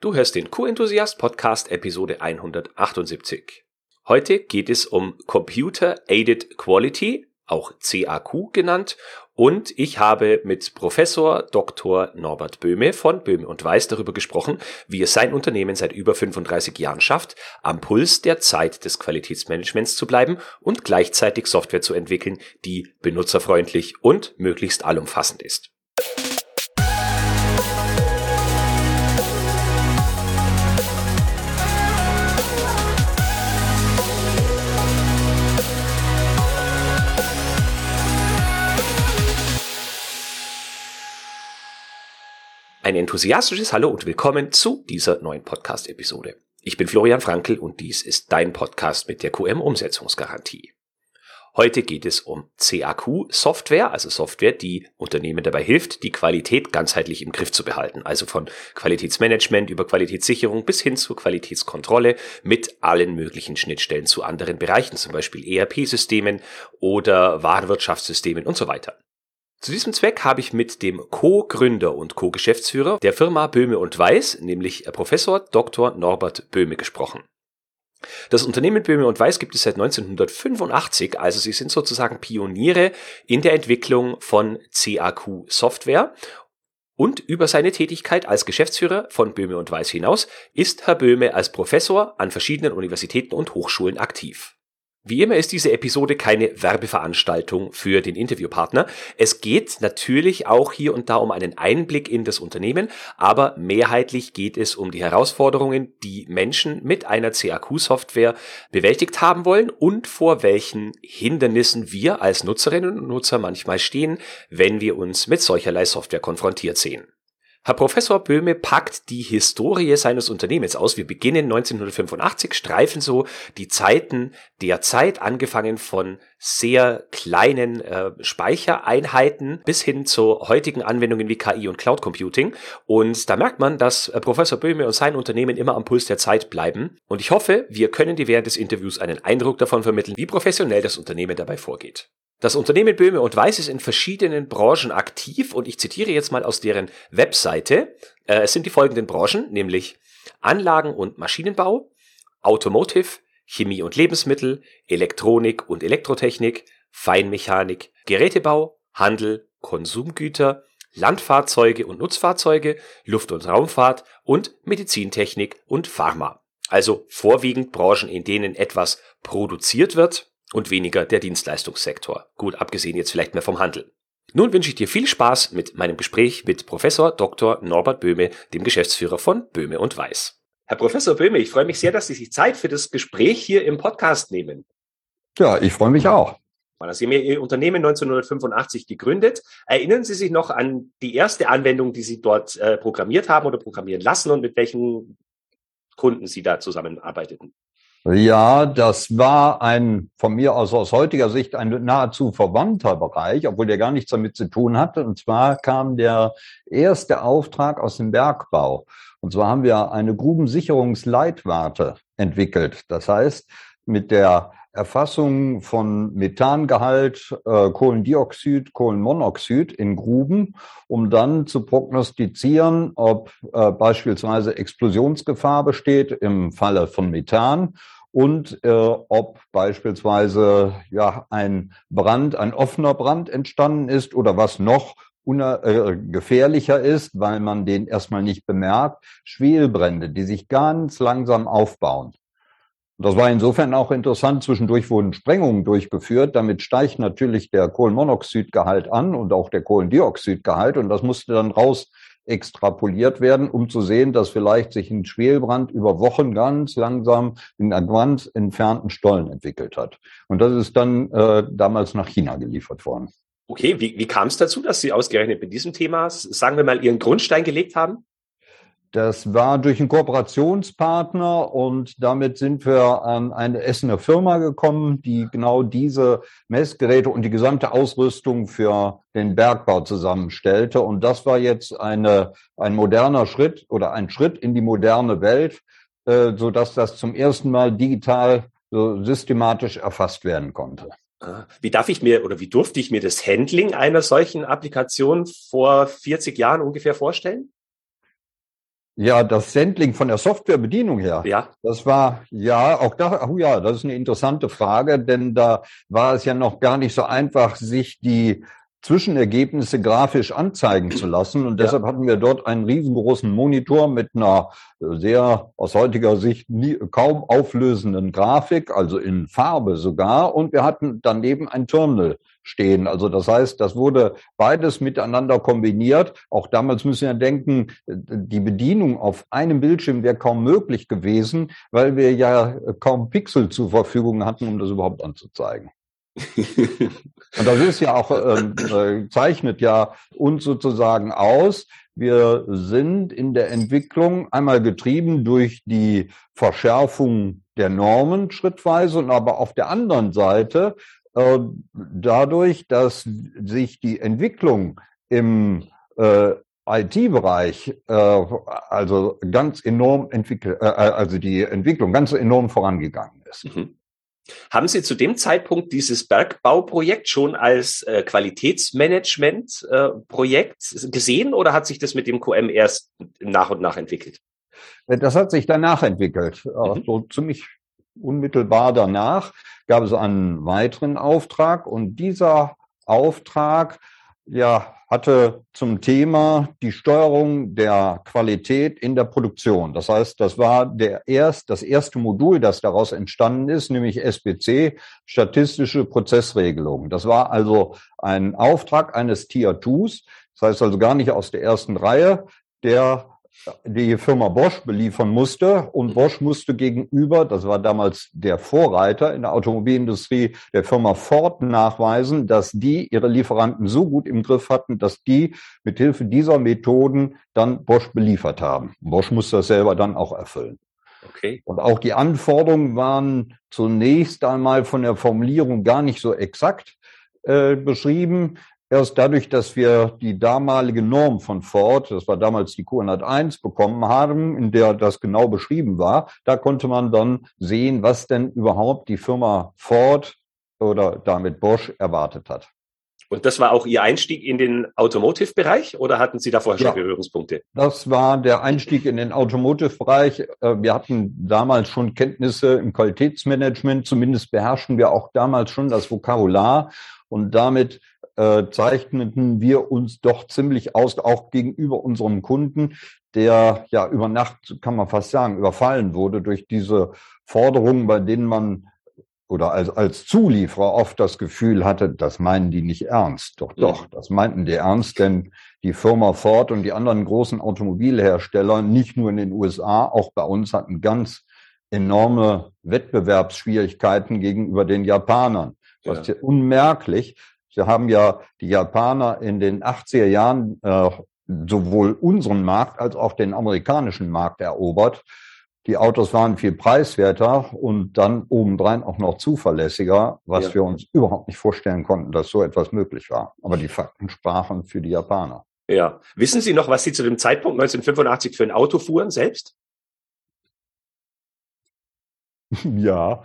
Du hörst den Q-Enthusiast Podcast Episode 178. Heute geht es um Computer Aided Quality, auch CAQ genannt, und ich habe mit Professor Dr. Norbert Böhme von Böhme und Weiß darüber gesprochen, wie es sein Unternehmen seit über 35 Jahren schafft, am Puls der Zeit des Qualitätsmanagements zu bleiben und gleichzeitig Software zu entwickeln, die benutzerfreundlich und möglichst allumfassend ist. Ein enthusiastisches Hallo und willkommen zu dieser neuen Podcast-Episode. Ich bin Florian Frankl und dies ist dein Podcast mit der QM-Umsetzungsgarantie. Heute geht es um CAQ-Software, also Software, die Unternehmen dabei hilft, die Qualität ganzheitlich im Griff zu behalten. Also von Qualitätsmanagement über Qualitätssicherung bis hin zur Qualitätskontrolle mit allen möglichen Schnittstellen zu anderen Bereichen, zum Beispiel ERP-Systemen oder Warenwirtschaftssystemen und so weiter. Zu diesem Zweck habe ich mit dem Co-Gründer und Co-Geschäftsführer der Firma Böhme und Weiß, nämlich Professor Dr. Norbert Böhme gesprochen. Das Unternehmen Böhme und Weiß gibt es seit 1985, also sie sind sozusagen Pioniere in der Entwicklung von CAQ-Software und über seine Tätigkeit als Geschäftsführer von Böhme und Weiß hinaus ist Herr Böhme als Professor an verschiedenen Universitäten und Hochschulen aktiv. Wie immer ist diese Episode keine Werbeveranstaltung für den Interviewpartner. Es geht natürlich auch hier und da um einen Einblick in das Unternehmen, aber mehrheitlich geht es um die Herausforderungen, die Menschen mit einer CAQ-Software bewältigt haben wollen und vor welchen Hindernissen wir als Nutzerinnen und Nutzer manchmal stehen, wenn wir uns mit solcherlei Software konfrontiert sehen. Herr Professor Böhme packt die Historie seines Unternehmens aus. Wir beginnen 1985, streifen so die Zeiten der Zeit, angefangen von sehr kleinen äh, Speichereinheiten bis hin zu heutigen Anwendungen wie KI und Cloud Computing. Und da merkt man, dass äh, Professor Böhme und sein Unternehmen immer am Puls der Zeit bleiben. Und ich hoffe, wir können dir während des Interviews einen Eindruck davon vermitteln, wie professionell das Unternehmen dabei vorgeht. Das Unternehmen Böhme und Weiß ist in verschiedenen Branchen aktiv und ich zitiere jetzt mal aus deren Webseite. Äh, es sind die folgenden Branchen, nämlich Anlagen- und Maschinenbau, Automotive, Chemie und Lebensmittel, Elektronik und Elektrotechnik, Feinmechanik, Gerätebau, Handel, Konsumgüter, Landfahrzeuge und Nutzfahrzeuge, Luft- und Raumfahrt und Medizintechnik und Pharma. Also vorwiegend Branchen, in denen etwas produziert wird und weniger der Dienstleistungssektor. Gut, abgesehen jetzt vielleicht mehr vom Handel. Nun wünsche ich dir viel Spaß mit meinem Gespräch mit Professor Dr. Norbert Böhme, dem Geschäftsführer von Böhme und Weiß. Herr Professor Böhme, ich freue mich sehr, dass Sie sich Zeit für das Gespräch hier im Podcast nehmen. Ja, ich freue mich auch. Sie haben Ihr Unternehmen 1985 gegründet. Erinnern Sie sich noch an die erste Anwendung, die Sie dort äh, programmiert haben oder programmieren lassen und mit welchen Kunden Sie da zusammenarbeiteten? Ja, das war ein von mir aus aus heutiger Sicht ein nahezu verwandter Bereich, obwohl der gar nichts damit zu tun hatte. Und zwar kam der erste Auftrag aus dem Bergbau. Und zwar haben wir eine Grubensicherungsleitwarte entwickelt. Das heißt, mit der Erfassung von Methangehalt, äh, Kohlendioxid, Kohlenmonoxid in Gruben, um dann zu prognostizieren, ob äh, beispielsweise Explosionsgefahr besteht im Falle von Methan und äh, ob beispielsweise ja ein Brand, ein offener Brand entstanden ist oder was noch äh, gefährlicher ist, weil man den erstmal nicht bemerkt, Schwelbrände, die sich ganz langsam aufbauen. Das war insofern auch interessant. Zwischendurch wurden Sprengungen durchgeführt. Damit steigt natürlich der Kohlenmonoxidgehalt an und auch der Kohlendioxidgehalt. Und das musste dann raus extrapoliert werden, um zu sehen, dass vielleicht sich ein Schwelbrand über Wochen ganz langsam in einem ganz entfernten Stollen entwickelt hat. Und das ist dann äh, damals nach China geliefert worden. Okay, wie, wie kam es dazu, dass Sie ausgerechnet mit diesem Thema, sagen wir mal, Ihren Grundstein gelegt haben? Das war durch einen Kooperationspartner und damit sind wir an eine Essener Firma gekommen, die genau diese Messgeräte und die gesamte Ausrüstung für den Bergbau zusammenstellte. Und das war jetzt eine, ein moderner Schritt oder ein Schritt in die moderne Welt, äh, so dass das zum ersten Mal digital so systematisch erfasst werden konnte. Ah, wie darf ich mir oder wie durfte ich mir das Handling einer solchen Applikation vor 40 Jahren ungefähr vorstellen? Ja, das Sendling von der Softwarebedienung her. Ja. Das war, ja, auch da, oh ja, das ist eine interessante Frage, denn da war es ja noch gar nicht so einfach, sich die Zwischenergebnisse grafisch anzeigen zu lassen. Und deshalb ja. hatten wir dort einen riesengroßen Monitor mit einer sehr aus heutiger Sicht nie, kaum auflösenden Grafik, also in Farbe sogar. Und wir hatten daneben ein Terminal stehen. Also das heißt, das wurde beides miteinander kombiniert. Auch damals müssen wir denken, die Bedienung auf einem Bildschirm wäre kaum möglich gewesen, weil wir ja kaum Pixel zur Verfügung hatten, um das überhaupt anzuzeigen. Und das ist ja auch, ähm, äh, zeichnet ja uns sozusagen aus. Wir sind in der Entwicklung einmal getrieben durch die Verschärfung der Normen schrittweise und aber auf der anderen Seite äh, dadurch, dass sich die Entwicklung im äh, IT-Bereich äh, also ganz enorm entwickelt, äh, also die Entwicklung ganz enorm vorangegangen ist. Mhm. Haben Sie zu dem Zeitpunkt dieses Bergbauprojekt schon als äh, Qualitätsmanagement-Projekt äh, gesehen oder hat sich das mit dem QM erst nach und nach entwickelt? Das hat sich danach entwickelt, mhm. so ziemlich unmittelbar danach gab es einen weiteren Auftrag und dieser Auftrag ja, hatte zum Thema die Steuerung der Qualität in der Produktion. Das heißt, das war der erst, das erste Modul, das daraus entstanden ist, nämlich SPC, statistische Prozessregelung. Das war also ein Auftrag eines Tier 2s, das heißt also gar nicht aus der ersten Reihe, der die Firma Bosch beliefern musste und Bosch musste gegenüber, das war damals der Vorreiter in der Automobilindustrie, der Firma Ford nachweisen, dass die ihre Lieferanten so gut im Griff hatten, dass die mit Hilfe dieser Methoden dann Bosch beliefert haben. Bosch musste das selber dann auch erfüllen. Okay. Und auch die Anforderungen waren zunächst einmal von der Formulierung gar nicht so exakt äh, beschrieben. Erst dadurch, dass wir die damalige Norm von Ford, das war damals die Q101, bekommen haben, in der das genau beschrieben war, da konnte man dann sehen, was denn überhaupt die Firma Ford oder damit Bosch erwartet hat. Und das war auch Ihr Einstieg in den Automotive-Bereich oder hatten Sie da vorher schon Berührungspunkte? Das war der Einstieg in den Automotive-Bereich. Äh, wir hatten damals schon Kenntnisse im Qualitätsmanagement, zumindest beherrschten wir auch damals schon das Vokabular und damit äh, zeichneten wir uns doch ziemlich aus, auch gegenüber unserem Kunden, der ja über Nacht, kann man fast sagen, überfallen wurde durch diese Forderungen, bei denen man oder als, als Zulieferer oft das Gefühl hatte, das meinen die nicht ernst. Doch, doch, das meinten die ernst, denn die Firma Ford und die anderen großen Automobilhersteller, nicht nur in den USA, auch bei uns hatten ganz enorme Wettbewerbsschwierigkeiten gegenüber den Japanern. Das ist ja unmerklich. Sie haben ja die Japaner in den 80er Jahren äh, sowohl unseren Markt als auch den amerikanischen Markt erobert. Die Autos waren viel preiswerter und dann obendrein auch noch zuverlässiger, was ja. wir uns überhaupt nicht vorstellen konnten, dass so etwas möglich war. Aber die Fakten sprachen für die Japaner. Ja. Wissen Sie noch, was Sie zu dem Zeitpunkt 1985 für ein Auto fuhren selbst? Ja,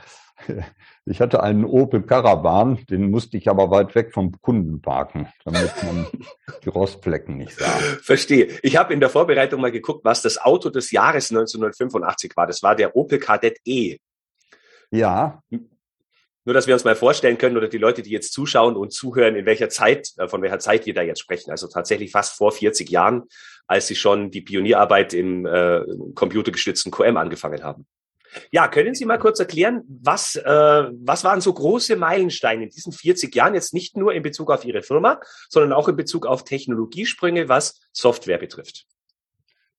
ich hatte einen Opel Caravan, den musste ich aber weit weg vom Kunden parken, damit man die Rostflecken nicht sah. Verstehe. Ich habe in der Vorbereitung mal geguckt, was das Auto des Jahres 1985 war. Das war der Opel Kadett E. Ja. Nur, dass wir uns mal vorstellen können oder die Leute, die jetzt zuschauen und zuhören, in welcher Zeit, äh, von welcher Zeit wir da jetzt sprechen. Also tatsächlich fast vor 40 Jahren, als sie schon die Pionierarbeit im äh, computergestützten QM angefangen haben. Ja, können Sie mal kurz erklären, was, äh, was waren so große Meilensteine in diesen 40 Jahren, jetzt nicht nur in Bezug auf Ihre Firma, sondern auch in Bezug auf Technologiesprünge, was Software betrifft?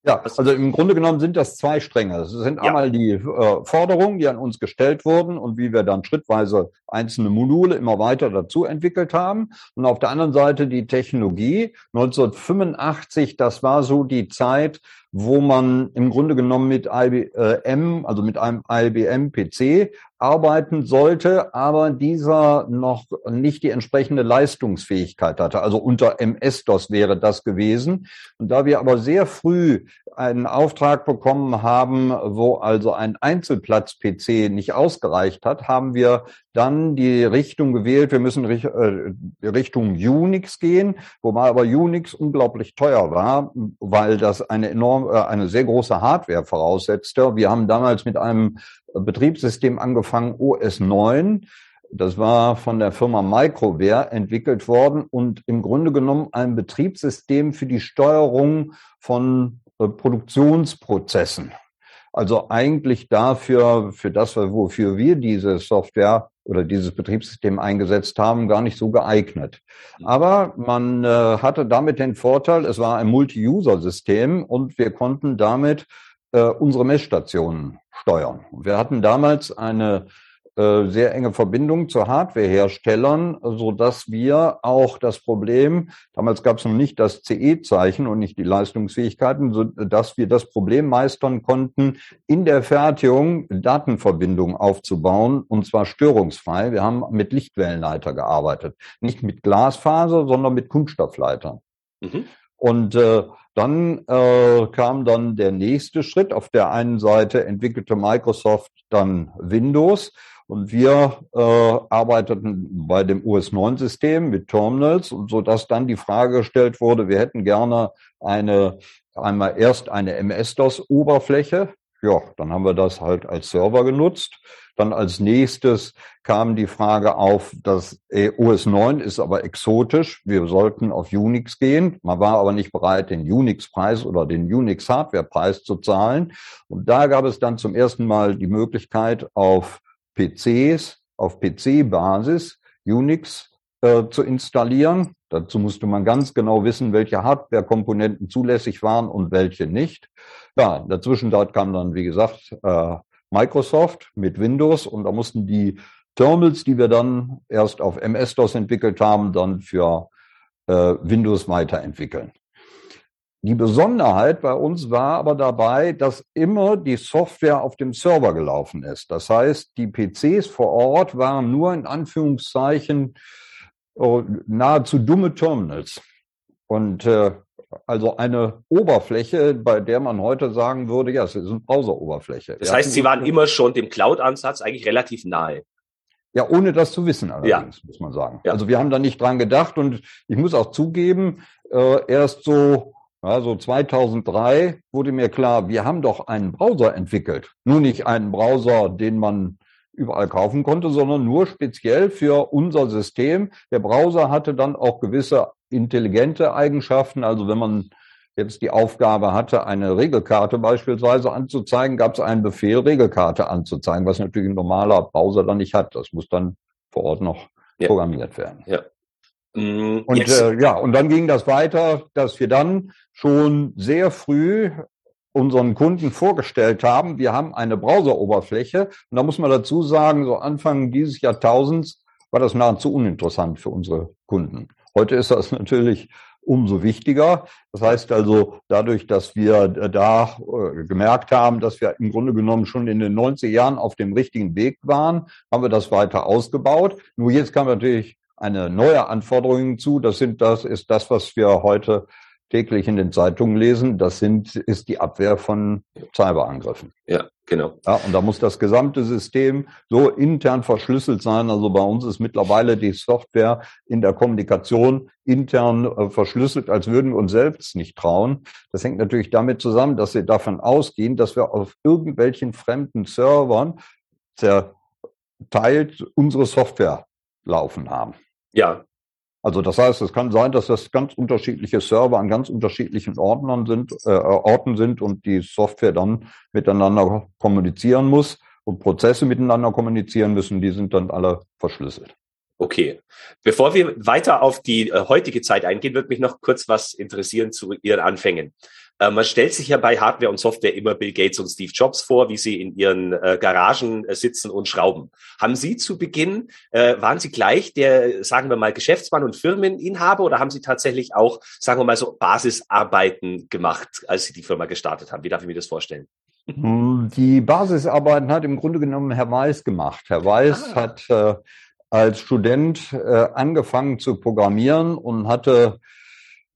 Ja, also im Grunde genommen sind das zwei Stränge. Es sind ja. einmal die äh, Forderungen, die an uns gestellt wurden und wie wir dann schrittweise einzelne Module immer weiter dazu entwickelt haben. Und auf der anderen Seite die Technologie. 1985, das war so die Zeit, wo man im Grunde genommen mit IBM, also mit einem IBM PC arbeiten sollte, aber dieser noch nicht die entsprechende Leistungsfähigkeit hatte. Also unter MS-DOS wäre das gewesen. Und da wir aber sehr früh einen Auftrag bekommen haben, wo also ein Einzelplatz-PC nicht ausgereicht hat, haben wir dann die Richtung gewählt, wir müssen Richtung Unix gehen, wobei aber Unix unglaublich teuer war, weil das eine enorm, eine sehr große Hardware voraussetzte. Wir haben damals mit einem Betriebssystem angefangen, OS 9. Das war von der Firma Microware entwickelt worden und im Grunde genommen ein Betriebssystem für die Steuerung von äh, Produktionsprozessen. Also eigentlich dafür, für das, wofür wir diese Software oder dieses Betriebssystem eingesetzt haben, gar nicht so geeignet. Aber man äh, hatte damit den Vorteil, es war ein Multi-User-System und wir konnten damit äh, unsere Messstationen steuern. Wir hatten damals eine äh, sehr enge Verbindung zu Hardwareherstellern, so dass wir auch das Problem, damals gab es noch nicht das CE-Zeichen und nicht die Leistungsfähigkeiten, so dass wir das Problem meistern konnten, in der Fertigung Datenverbindungen aufzubauen und zwar störungsfrei. Wir haben mit Lichtwellenleiter gearbeitet, nicht mit Glasfaser, sondern mit Kunststoffleitern. Mhm. Und äh, dann äh, kam dann der nächste Schritt. Auf der einen Seite entwickelte Microsoft dann Windows und wir äh, arbeiteten bei dem OS-9-System mit Terminals, so dass dann die Frage gestellt wurde, wir hätten gerne eine einmal erst eine MS-DOS-Oberfläche. Ja, dann haben wir das halt als Server genutzt. Dann als nächstes kam die Frage auf, dass OS 9 ist aber exotisch. Wir sollten auf Unix gehen. Man war aber nicht bereit, den Unix-Preis oder den Unix-Hardware-Preis zu zahlen. Und da gab es dann zum ersten Mal die Möglichkeit, auf PCs auf PC-Basis Unix äh, zu installieren. Dazu musste man ganz genau wissen, welche Hardware-Komponenten zulässig waren und welche nicht. Ja, dazwischen dort kam dann, wie gesagt, äh, Microsoft mit Windows und da mussten die Terminals, die wir dann erst auf MS-DOS entwickelt haben, dann für äh, Windows weiterentwickeln. Die Besonderheit bei uns war aber dabei, dass immer die Software auf dem Server gelaufen ist. Das heißt, die PCs vor Ort waren nur in Anführungszeichen nahezu dumme Terminals. Und äh, also eine Oberfläche, bei der man heute sagen würde, ja, es ist eine Browser-Oberfläche. Das heißt, Sie waren immer schon dem Cloud-Ansatz eigentlich relativ nahe. Ja, ohne das zu wissen allerdings, ja. muss man sagen. Ja. Also wir haben da nicht dran gedacht und ich muss auch zugeben, äh, erst so also 2003 wurde mir klar, wir haben doch einen Browser entwickelt. Nur nicht einen Browser, den man überall kaufen konnte, sondern nur speziell für unser System. Der Browser hatte dann auch gewisse intelligente Eigenschaften. Also wenn man jetzt die Aufgabe hatte, eine Regelkarte beispielsweise anzuzeigen, gab es einen Befehl, Regelkarte anzuzeigen, was natürlich ein normaler Browser dann nicht hat. Das muss dann vor Ort noch ja. programmiert werden. Ja. Mm, und äh, ja, und dann ging das weiter, dass wir dann schon sehr früh unseren Kunden vorgestellt haben, wir haben eine Browseroberfläche. Und da muss man dazu sagen, so Anfang dieses Jahrtausends war das nahezu uninteressant für unsere Kunden. Heute ist das natürlich umso wichtiger. Das heißt also, dadurch, dass wir da äh, gemerkt haben, dass wir im Grunde genommen schon in den 90er Jahren auf dem richtigen Weg waren, haben wir das weiter ausgebaut. Nur jetzt kam natürlich eine neue Anforderung zu. Das sind das, ist das, was wir heute täglich in den Zeitungen lesen. Das sind, ist die Abwehr von Cyberangriffen. Ja, genau. Ja, und da muss das gesamte System so intern verschlüsselt sein. Also bei uns ist mittlerweile die Software in der Kommunikation intern äh, verschlüsselt, als würden wir uns selbst nicht trauen. Das hängt natürlich damit zusammen, dass wir davon ausgehen, dass wir auf irgendwelchen fremden Servern zerteilt unsere Software laufen haben. Ja. Also das heißt, es kann sein, dass das ganz unterschiedliche Server an ganz unterschiedlichen Ordnern sind, äh, Orten sind und die Software dann miteinander kommunizieren muss und Prozesse miteinander kommunizieren müssen, die sind dann alle verschlüsselt. Okay. Bevor wir weiter auf die äh, heutige Zeit eingehen, wird mich noch kurz was interessieren zu Ihren Anfängen. Äh, man stellt sich ja bei Hardware und Software immer Bill Gates und Steve Jobs vor, wie sie in ihren äh, Garagen äh, sitzen und schrauben. Haben Sie zu Beginn, äh, waren Sie gleich der, sagen wir mal, Geschäftsmann und Firmeninhaber oder haben Sie tatsächlich auch, sagen wir mal so, Basisarbeiten gemacht, als Sie die Firma gestartet haben? Wie darf ich mir das vorstellen? Hm, die Basisarbeiten hat im Grunde genommen Herr Weiß gemacht. Herr Weiß ah. hat als Student angefangen zu programmieren und hatte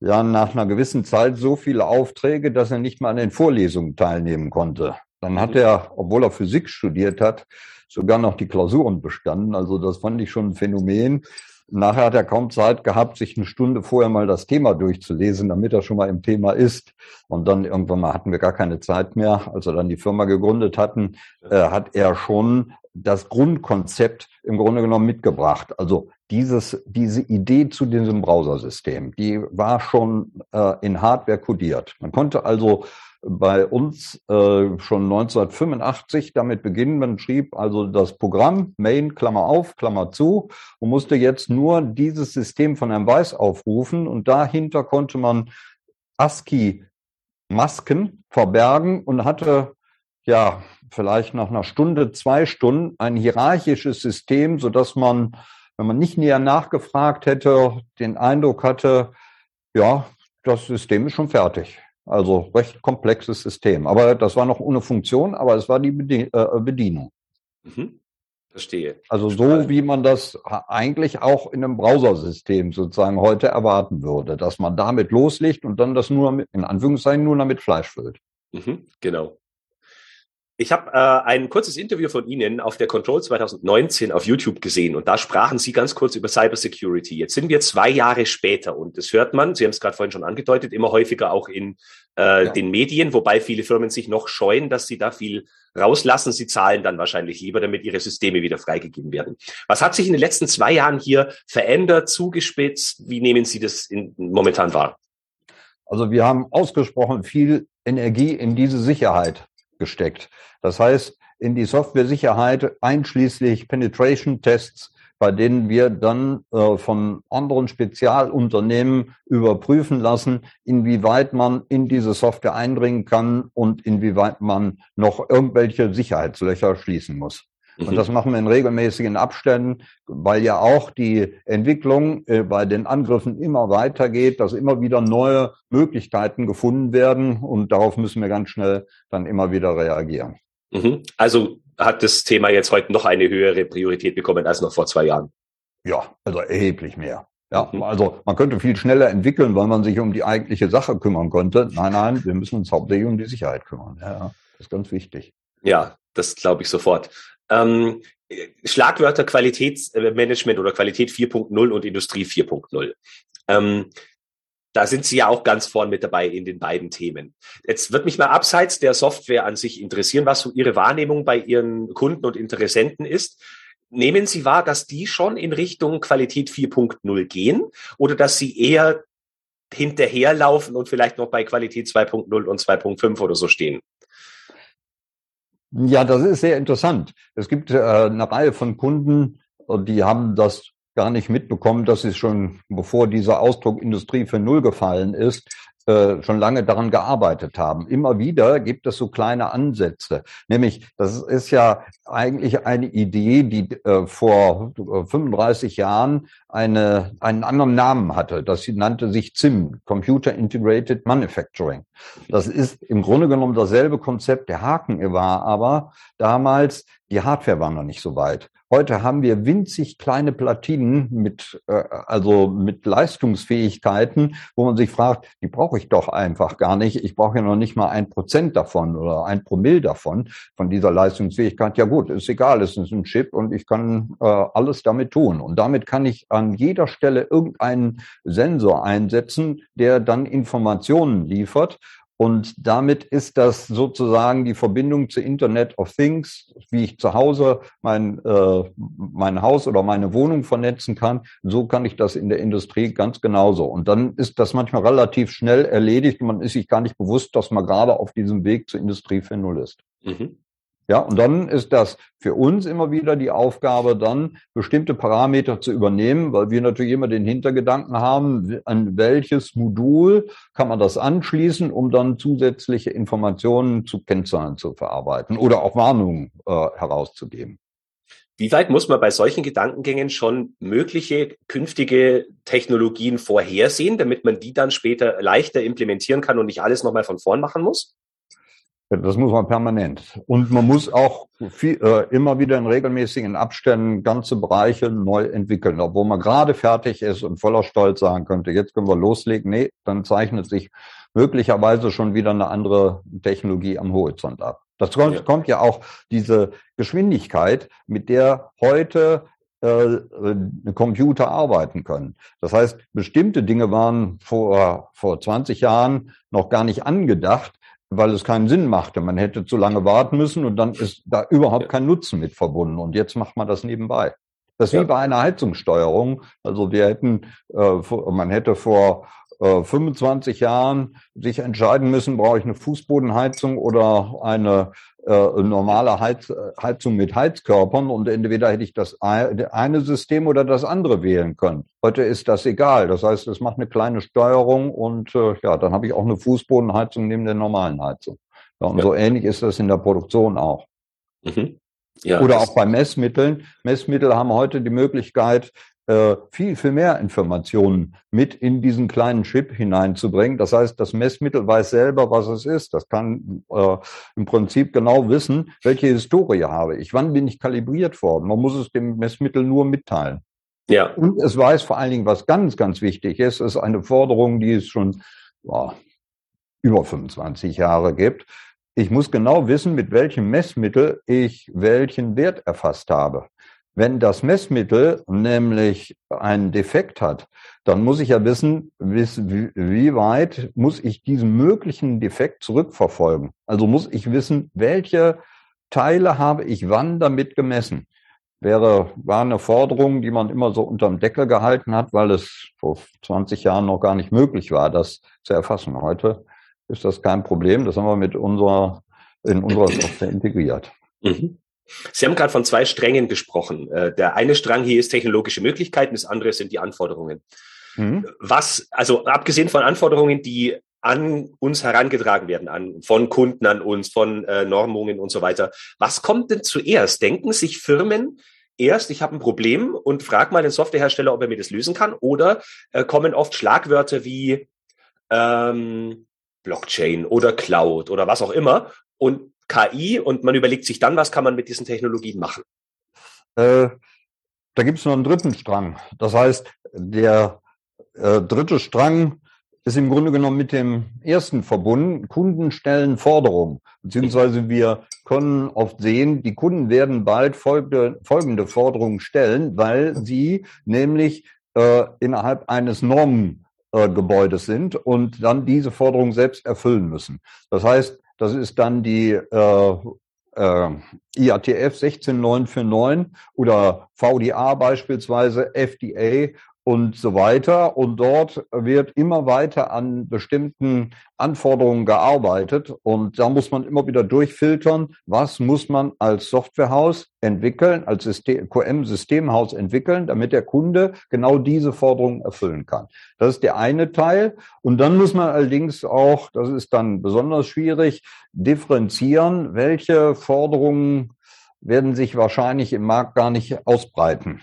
ja nach einer gewissen Zeit so viele Aufträge, dass er nicht mal an den Vorlesungen teilnehmen konnte. Dann hat er, obwohl er Physik studiert hat, sogar noch die Klausuren bestanden. Also das fand ich schon ein Phänomen. Nachher hat er kaum Zeit gehabt, sich eine Stunde vorher mal das Thema durchzulesen, damit er schon mal im Thema ist. Und dann irgendwann mal hatten wir gar keine Zeit mehr. Als wir dann die Firma gegründet hatten, äh, hat er schon das Grundkonzept im Grunde genommen mitgebracht. Also dieses, diese Idee zu diesem Browser-System, die war schon äh, in Hardware kodiert. Man konnte also bei uns äh, schon 1985 damit beginnen. Man schrieb also das Programm Main, Klammer auf, Klammer zu und musste jetzt nur dieses System von einem Weiß aufrufen und dahinter konnte man ASCII-Masken verbergen und hatte ja vielleicht nach einer Stunde, zwei Stunden ein hierarchisches System, so dass man, wenn man nicht näher nachgefragt hätte, den Eindruck hatte, ja, das System ist schon fertig. Also recht komplexes System. Aber das war noch ohne Funktion, aber es war die äh, Bedienung. Mhm. Verstehe. Also so, wie man das eigentlich auch in einem Browsersystem sozusagen heute erwarten würde, dass man damit loslegt und dann das nur mit, in Anführungszeichen nur damit Fleisch füllt. Mhm, genau. Ich habe äh, ein kurzes Interview von Ihnen auf der Control 2019 auf YouTube gesehen und da sprachen Sie ganz kurz über Cybersecurity. Jetzt sind wir zwei Jahre später und das hört man, Sie haben es gerade vorhin schon angedeutet, immer häufiger auch in äh, ja. den Medien, wobei viele Firmen sich noch scheuen, dass sie da viel rauslassen. Sie zahlen dann wahrscheinlich lieber, damit ihre Systeme wieder freigegeben werden. Was hat sich in den letzten zwei Jahren hier verändert, zugespitzt? Wie nehmen Sie das in, momentan wahr? Also wir haben ausgesprochen viel Energie in diese Sicherheit gesteckt. Das heißt, in die Software-Sicherheit einschließlich Penetration-Tests, bei denen wir dann äh, von anderen Spezialunternehmen überprüfen lassen, inwieweit man in diese Software eindringen kann und inwieweit man noch irgendwelche Sicherheitslöcher schließen muss. Und mhm. das machen wir in regelmäßigen Abständen, weil ja auch die Entwicklung äh, bei den Angriffen immer weitergeht, dass immer wieder neue Möglichkeiten gefunden werden und darauf müssen wir ganz schnell dann immer wieder reagieren. Mhm. Also hat das Thema jetzt heute noch eine höhere Priorität bekommen als noch vor zwei Jahren? Ja, also erheblich mehr. Ja, mhm. also man könnte viel schneller entwickeln, weil man sich um die eigentliche Sache kümmern könnte. Nein, nein, wir müssen uns hauptsächlich um die Sicherheit kümmern. Ja, das ist ganz wichtig. Ja, das glaube ich sofort. Ähm, Schlagwörter Qualitätsmanagement oder Qualität 4.0 und Industrie 4.0. Ähm, da sind Sie ja auch ganz vorn mit dabei in den beiden Themen. Jetzt wird mich mal abseits der Software an sich interessieren, was so Ihre Wahrnehmung bei Ihren Kunden und Interessenten ist. Nehmen Sie wahr, dass die schon in Richtung Qualität 4.0 gehen oder dass sie eher hinterherlaufen und vielleicht noch bei Qualität 2.0 und 2.5 oder so stehen? Ja, das ist sehr interessant. Es gibt äh, eine Reihe von Kunden, die haben das gar nicht mitbekommen, dass sie schon, bevor dieser Ausdruck Industrie für Null gefallen ist, äh, schon lange daran gearbeitet haben. Immer wieder gibt es so kleine Ansätze. Nämlich, das ist ja eigentlich eine Idee, die äh, vor 35 Jahren eine, einen anderen Namen hatte. Das nannte sich CIM, Computer Integrated Manufacturing. Das ist im Grunde genommen dasselbe Konzept. Der Haken war aber damals, die Hardware war noch nicht so weit. Heute haben wir winzig kleine Platinen mit, äh, also mit Leistungsfähigkeiten, wo man sich fragt, die brauche ich doch einfach gar nicht. Ich brauche ja noch nicht mal ein Prozent davon oder ein Promille davon, von dieser Leistungsfähigkeit. Ja gut, ist egal, es ist ein Chip und ich kann äh, alles damit tun. Und damit kann ich an jeder Stelle irgendeinen Sensor einsetzen, der dann Informationen liefert und damit ist das sozusagen die Verbindung zu Internet of Things, wie ich zu Hause mein, äh, mein Haus oder meine Wohnung vernetzen kann. So kann ich das in der Industrie ganz genauso. Und dann ist das manchmal relativ schnell erledigt man ist sich gar nicht bewusst, dass man gerade auf diesem Weg zur Industrie 4.0 ist. Mhm. Ja, und dann ist das für uns immer wieder die Aufgabe, dann bestimmte Parameter zu übernehmen, weil wir natürlich immer den Hintergedanken haben, an welches Modul kann man das anschließen, um dann zusätzliche Informationen zu Kennzahlen zu verarbeiten oder auch Warnungen äh, herauszugeben. Wie weit muss man bei solchen Gedankengängen schon mögliche künftige Technologien vorhersehen, damit man die dann später leichter implementieren kann und nicht alles nochmal von vorn machen muss? Das muss man permanent. Und man muss auch viel, äh, immer wieder in regelmäßigen Abständen ganze Bereiche neu entwickeln, obwohl man gerade fertig ist und voller Stolz sagen könnte, jetzt können wir loslegen. Nee, dann zeichnet sich möglicherweise schon wieder eine andere Technologie am Horizont ab. Das kommt ja. kommt ja auch diese Geschwindigkeit, mit der heute äh, Computer arbeiten können. Das heißt, bestimmte Dinge waren vor, vor 20 Jahren noch gar nicht angedacht, weil es keinen Sinn machte. Man hätte zu lange warten müssen und dann ist da überhaupt kein Nutzen mit verbunden. Und jetzt macht man das nebenbei. Das ist ja. wie bei einer Heizungssteuerung. Also wir hätten, äh, man hätte vor äh, 25 Jahren sich entscheiden müssen, brauche ich eine Fußbodenheizung oder eine äh, normale Heiz, Heizung mit Heizkörpern und entweder hätte ich das eine System oder das andere wählen können. Heute ist das egal. Das heißt, es macht eine kleine Steuerung und äh, ja, dann habe ich auch eine Fußbodenheizung neben der normalen Heizung. Ja, und ja. so ähnlich ist das in der Produktion auch. Mhm. Ja, Oder auch bei Messmitteln. Messmittel haben heute die Möglichkeit, äh, viel, viel mehr Informationen mit in diesen kleinen Chip hineinzubringen. Das heißt, das Messmittel weiß selber, was es ist. Das kann äh, im Prinzip genau wissen, welche Historie habe ich, wann bin ich kalibriert worden. Man muss es dem Messmittel nur mitteilen. Ja. Und es weiß vor allen Dingen, was ganz, ganz wichtig ist, ist eine Forderung, die es schon oh, über 25 Jahre gibt. Ich muss genau wissen, mit welchem Messmittel ich welchen Wert erfasst habe. Wenn das Messmittel nämlich einen Defekt hat, dann muss ich ja wissen, wie weit muss ich diesen möglichen Defekt zurückverfolgen. Also muss ich wissen, welche Teile habe ich wann damit gemessen. Wäre, war eine Forderung, die man immer so unterm Deckel gehalten hat, weil es vor 20 Jahren noch gar nicht möglich war, das zu erfassen. Heute ist das kein Problem. Das haben wir mit unserer, in unserer Software integriert. Mhm. Sie haben gerade von zwei Strängen gesprochen. Äh, der eine Strang hier ist technologische Möglichkeiten, das andere sind die Anforderungen. Mhm. Was, also abgesehen von Anforderungen, die an uns herangetragen werden, an, von Kunden an uns, von äh, Normungen und so weiter. Was kommt denn zuerst? Denken sich Firmen erst, ich habe ein Problem und frage mal den Softwarehersteller, ob er mir das lösen kann? Oder äh, kommen oft Schlagwörter wie ähm, Blockchain oder Cloud oder was auch immer und KI und man überlegt sich dann, was kann man mit diesen Technologien machen. Äh, da gibt es noch einen dritten Strang. Das heißt, der äh, dritte Strang ist im Grunde genommen mit dem ersten verbunden. Kunden stellen Forderungen, beziehungsweise wir können oft sehen, die Kunden werden bald folgende, folgende Forderungen stellen, weil sie nämlich äh, innerhalb eines Normen äh, Gebäudes sind und dann diese Forderung selbst erfüllen müssen. Das heißt, das ist dann die äh, äh, IATF 16949 oder VDA beispielsweise, FDA und so weiter. Und dort wird immer weiter an bestimmten Anforderungen gearbeitet. Und da muss man immer wieder durchfiltern, was muss man als Softwarehaus entwickeln, als QM-Systemhaus entwickeln, damit der Kunde genau diese Forderungen erfüllen kann. Das ist der eine Teil. Und dann muss man allerdings auch, das ist dann besonders schwierig, differenzieren, welche Forderungen werden sich wahrscheinlich im Markt gar nicht ausbreiten.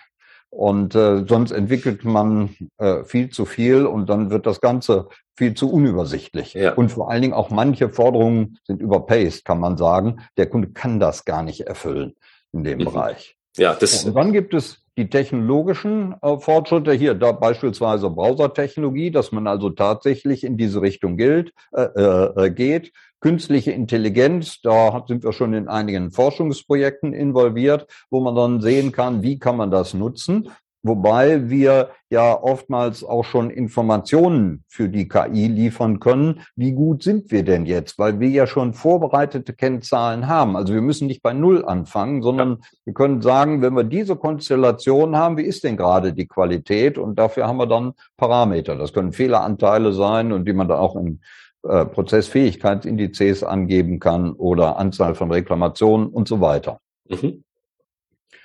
Und äh, sonst entwickelt man äh, viel zu viel und dann wird das Ganze viel zu unübersichtlich. Ja. Und vor allen Dingen auch manche Forderungen sind überpaced, kann man sagen. Der Kunde kann das gar nicht erfüllen in dem mhm. Bereich. Ja, das und dann gibt es die technologischen äh, Fortschritte hier, da beispielsweise Browsertechnologie, dass man also tatsächlich in diese Richtung gilt, äh, äh, geht. Künstliche Intelligenz, da sind wir schon in einigen Forschungsprojekten involviert, wo man dann sehen kann, wie kann man das nutzen. Wobei wir ja oftmals auch schon Informationen für die KI liefern können. Wie gut sind wir denn jetzt? Weil wir ja schon vorbereitete Kennzahlen haben. Also wir müssen nicht bei Null anfangen, sondern wir können sagen, wenn wir diese Konstellation haben, wie ist denn gerade die Qualität? Und dafür haben wir dann Parameter. Das können Fehleranteile sein und die man dann auch in äh, Prozessfähigkeitsindizes angeben kann oder Anzahl von Reklamationen und so weiter. Mhm.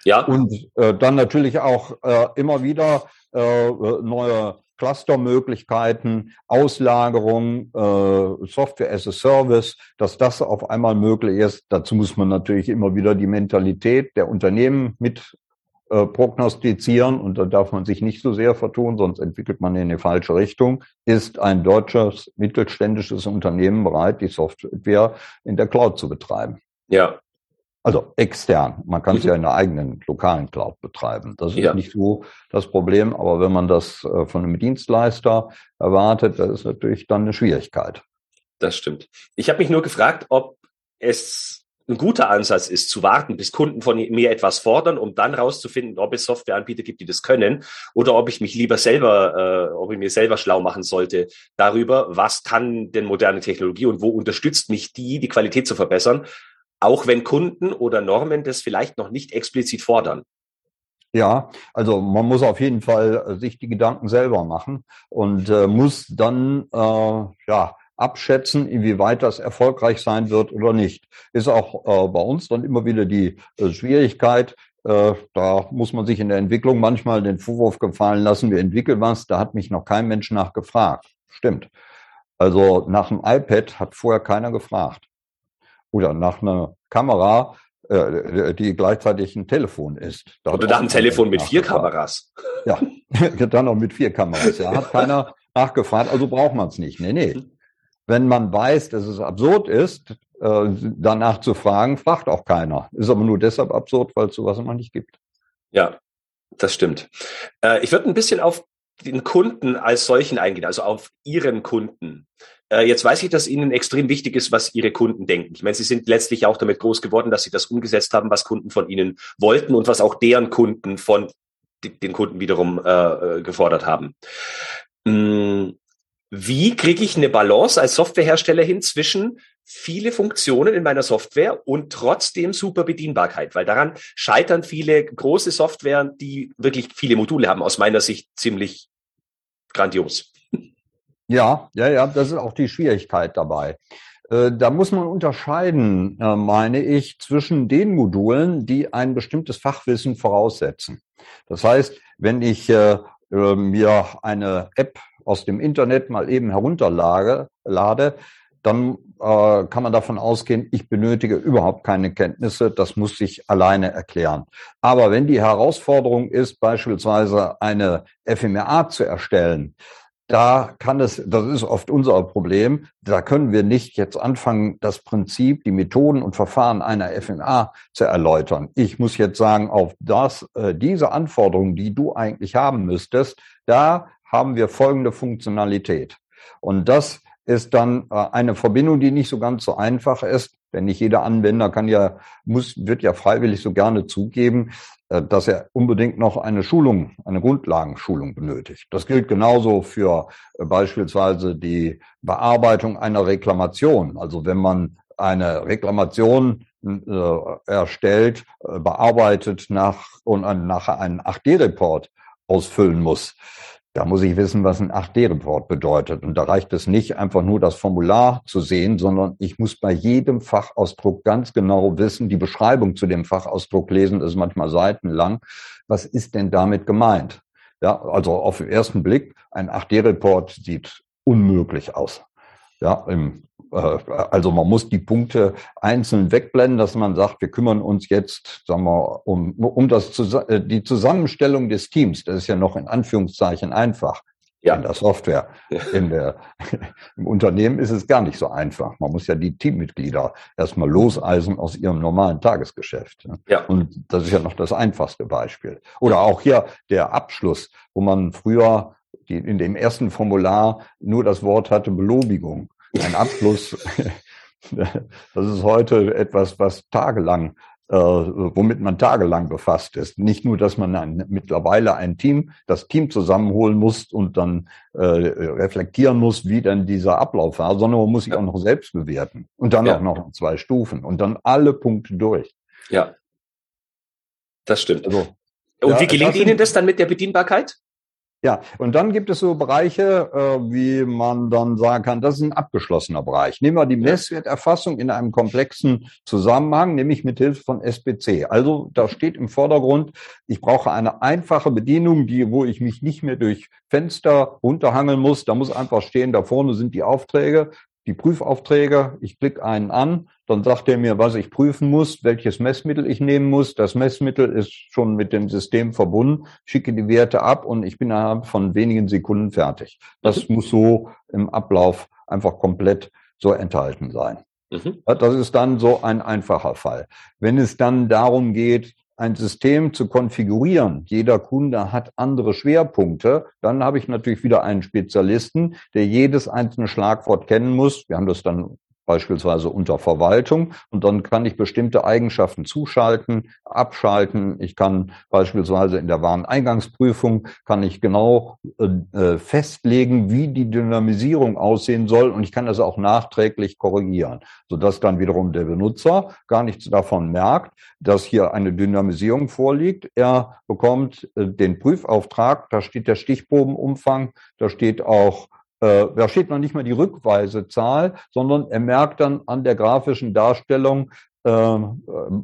Ja. Und äh, dann natürlich auch äh, immer wieder äh, neue Clustermöglichkeiten, Auslagerung, äh, Software as a Service, dass das auf einmal möglich ist. Dazu muss man natürlich immer wieder die Mentalität der Unternehmen mit äh, prognostizieren und da darf man sich nicht so sehr vertun, sonst entwickelt man in die falsche Richtung. Ist ein deutsches mittelständisches Unternehmen bereit, die Software in der Cloud zu betreiben? Ja. Also extern. Man kann es mhm. ja in der eigenen lokalen Cloud betreiben. Das ist ja. nicht so das Problem, aber wenn man das äh, von einem Dienstleister erwartet, das ist natürlich dann eine Schwierigkeit. Das stimmt. Ich habe mich nur gefragt, ob es ein guter Ansatz ist, zu warten, bis Kunden von mir etwas fordern, um dann rauszufinden, ob es Softwareanbieter gibt, die das können, oder ob ich mich lieber selber, äh, ob ich mir selber schlau machen sollte darüber, was kann denn moderne Technologie und wo unterstützt mich die, die Qualität zu verbessern, auch wenn Kunden oder Normen das vielleicht noch nicht explizit fordern. Ja, also man muss auf jeden Fall äh, sich die Gedanken selber machen und äh, muss dann äh, ja abschätzen, inwieweit das erfolgreich sein wird oder nicht. Ist auch äh, bei uns dann immer wieder die äh, Schwierigkeit. Äh, da muss man sich in der Entwicklung manchmal den Vorwurf gefallen lassen, wir entwickeln was, da hat mich noch kein Mensch nachgefragt. Stimmt. Also nach dem iPad hat vorher keiner gefragt. Oder nach einer Kamera, äh, die gleichzeitig ein Telefon ist. Da Oder nach einem Telefon mit vier Kameras. Ja, dann noch mit vier Kameras. Ja, hat keiner nachgefragt, also braucht man es nicht. Nee, nee. Wenn man weiß, dass es absurd ist, äh, danach zu fragen, fragt auch keiner. Ist aber nur deshalb absurd, weil es sowas immer nicht gibt. Ja, das stimmt. Äh, ich würde ein bisschen auf den Kunden als solchen eingehen, also auf Ihren Kunden. Äh, jetzt weiß ich, dass Ihnen extrem wichtig ist, was Ihre Kunden denken. Ich meine, Sie sind letztlich auch damit groß geworden, dass Sie das umgesetzt haben, was Kunden von Ihnen wollten und was auch deren Kunden von den Kunden wiederum äh, gefordert haben. Mm, wie kriege ich eine Balance als Softwarehersteller hin zwischen viele Funktionen in meiner Software und trotzdem super Bedienbarkeit? Weil daran scheitern viele große Software, die wirklich viele Module haben, aus meiner Sicht ziemlich grandios. Ja, ja, ja, das ist auch die Schwierigkeit dabei. Äh, da muss man unterscheiden, äh, meine ich, zwischen den Modulen, die ein bestimmtes Fachwissen voraussetzen. Das heißt, wenn ich äh, mir eine App aus dem Internet mal eben herunterlade, dann äh, kann man davon ausgehen, ich benötige überhaupt keine Kenntnisse, das muss sich alleine erklären. Aber wenn die Herausforderung ist, beispielsweise eine FMRA zu erstellen, da kann es, das ist oft unser Problem, da können wir nicht jetzt anfangen, das Prinzip, die Methoden und Verfahren einer FMA zu erläutern. Ich muss jetzt sagen, auf das, äh, diese Anforderungen, die du eigentlich haben müsstest, da haben wir folgende Funktionalität. Und das ist dann äh, eine Verbindung, die nicht so ganz so einfach ist, denn nicht jeder Anwender kann ja, muss, wird ja freiwillig so gerne zugeben, äh, dass er unbedingt noch eine Schulung, eine Grundlagenschulung benötigt. Das gilt genauso für äh, beispielsweise die Bearbeitung einer Reklamation. Also wenn man eine Reklamation erstellt, bearbeitet nach und nachher einen 8D-Report ausfüllen muss, da muss ich wissen, was ein 8D-Report bedeutet. Und da reicht es nicht, einfach nur das Formular zu sehen, sondern ich muss bei jedem Fachausdruck ganz genau wissen, die Beschreibung zu dem Fachausdruck lesen, das ist manchmal seitenlang. Was ist denn damit gemeint? Ja, also auf den ersten Blick, ein 8D-Report sieht unmöglich aus. Ja, im also man muss die Punkte einzeln wegblenden, dass man sagt, wir kümmern uns jetzt, sagen wir, um, um das, äh, die Zusammenstellung des Teams. Das ist ja noch in Anführungszeichen einfach. Ja. In der Software. In der, Im Unternehmen ist es gar nicht so einfach. Man muss ja die Teammitglieder erstmal loseisen aus ihrem normalen Tagesgeschäft. Ja. Und das ist ja noch das einfachste Beispiel. Oder auch hier der Abschluss, wo man früher die, in dem ersten Formular nur das Wort hatte Belobigung ein Abschluss. das ist heute etwas, was tagelang, äh, womit man tagelang befasst ist. Nicht nur, dass man ein, mittlerweile ein Team, das Team zusammenholen muss und dann äh, reflektieren muss, wie denn dieser Ablauf war, sondern man muss sich auch noch selbst bewerten. Und dann ja. auch noch zwei Stufen und dann alle Punkte durch. Ja. Das stimmt. Also, und ja, wie gelingt Ihnen das dann mit der Bedienbarkeit? Ja, und dann gibt es so Bereiche, äh, wie man dann sagen kann, das ist ein abgeschlossener Bereich. Nehmen wir die Messwerterfassung in einem komplexen Zusammenhang, nämlich mit Hilfe von SPC. Also da steht im Vordergrund, ich brauche eine einfache Bedienung, die, wo ich mich nicht mehr durch Fenster runterhangeln muss. Da muss einfach stehen, da vorne sind die Aufträge die Prüfaufträge, ich klicke einen an, dann sagt er mir, was ich prüfen muss, welches Messmittel ich nehmen muss. Das Messmittel ist schon mit dem System verbunden, schicke die Werte ab und ich bin innerhalb von wenigen Sekunden fertig. Das mhm. muss so im Ablauf einfach komplett so enthalten sein. Mhm. Das ist dann so ein einfacher Fall. Wenn es dann darum geht, ein System zu konfigurieren, jeder Kunde hat andere Schwerpunkte, dann habe ich natürlich wieder einen Spezialisten, der jedes einzelne Schlagwort kennen muss. Wir haben das dann beispielsweise unter Verwaltung. Und dann kann ich bestimmte Eigenschaften zuschalten, abschalten. Ich kann beispielsweise in der Wareneingangsprüfung kann ich genau äh, festlegen, wie die Dynamisierung aussehen soll. Und ich kann das auch nachträglich korrigieren, sodass dann wiederum der Benutzer gar nichts davon merkt, dass hier eine Dynamisierung vorliegt. Er bekommt äh, den Prüfauftrag, da steht der Stichprobenumfang, da steht auch äh, da steht noch nicht mal die Rückweisezahl, sondern er merkt dann an der grafischen Darstellung, äh, äh,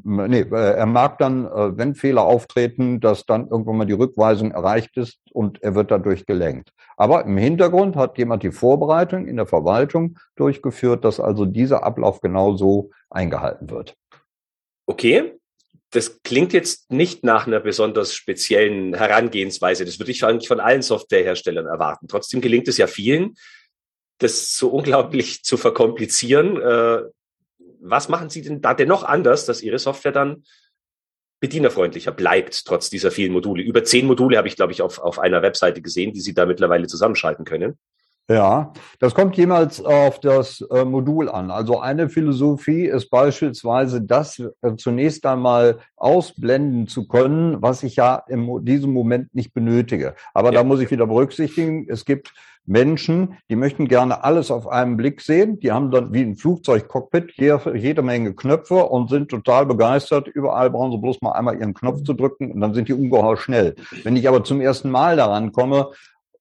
nee, äh, er merkt dann, äh, wenn Fehler auftreten, dass dann irgendwann mal die Rückweisung erreicht ist und er wird dadurch gelenkt. Aber im Hintergrund hat jemand die Vorbereitung in der Verwaltung durchgeführt, dass also dieser Ablauf genauso eingehalten wird. Okay, das klingt jetzt nicht nach einer besonders speziellen Herangehensweise. Das würde ich eigentlich von allen Softwareherstellern erwarten. Trotzdem gelingt es ja vielen, das so unglaublich zu verkomplizieren. Äh, was machen Sie denn da denn noch anders, dass Ihre Software dann bedienerfreundlicher bleibt, trotz dieser vielen Module? Über zehn Module habe ich, glaube ich, auf, auf einer Webseite gesehen, die Sie da mittlerweile zusammenschalten können. Ja, das kommt jemals auf das äh, Modul an. Also eine Philosophie ist beispielsweise, das äh, zunächst einmal ausblenden zu können, was ich ja in diesem Moment nicht benötige. Aber ja. da muss ich wieder berücksichtigen, es gibt Menschen, die möchten gerne alles auf einen Blick sehen. Die haben dann wie ein Flugzeugcockpit jede, jede Menge Knöpfe und sind total begeistert. Überall brauchen sie bloß mal einmal ihren Knopf zu drücken und dann sind die ungeheuer schnell. Wenn ich aber zum ersten Mal daran komme,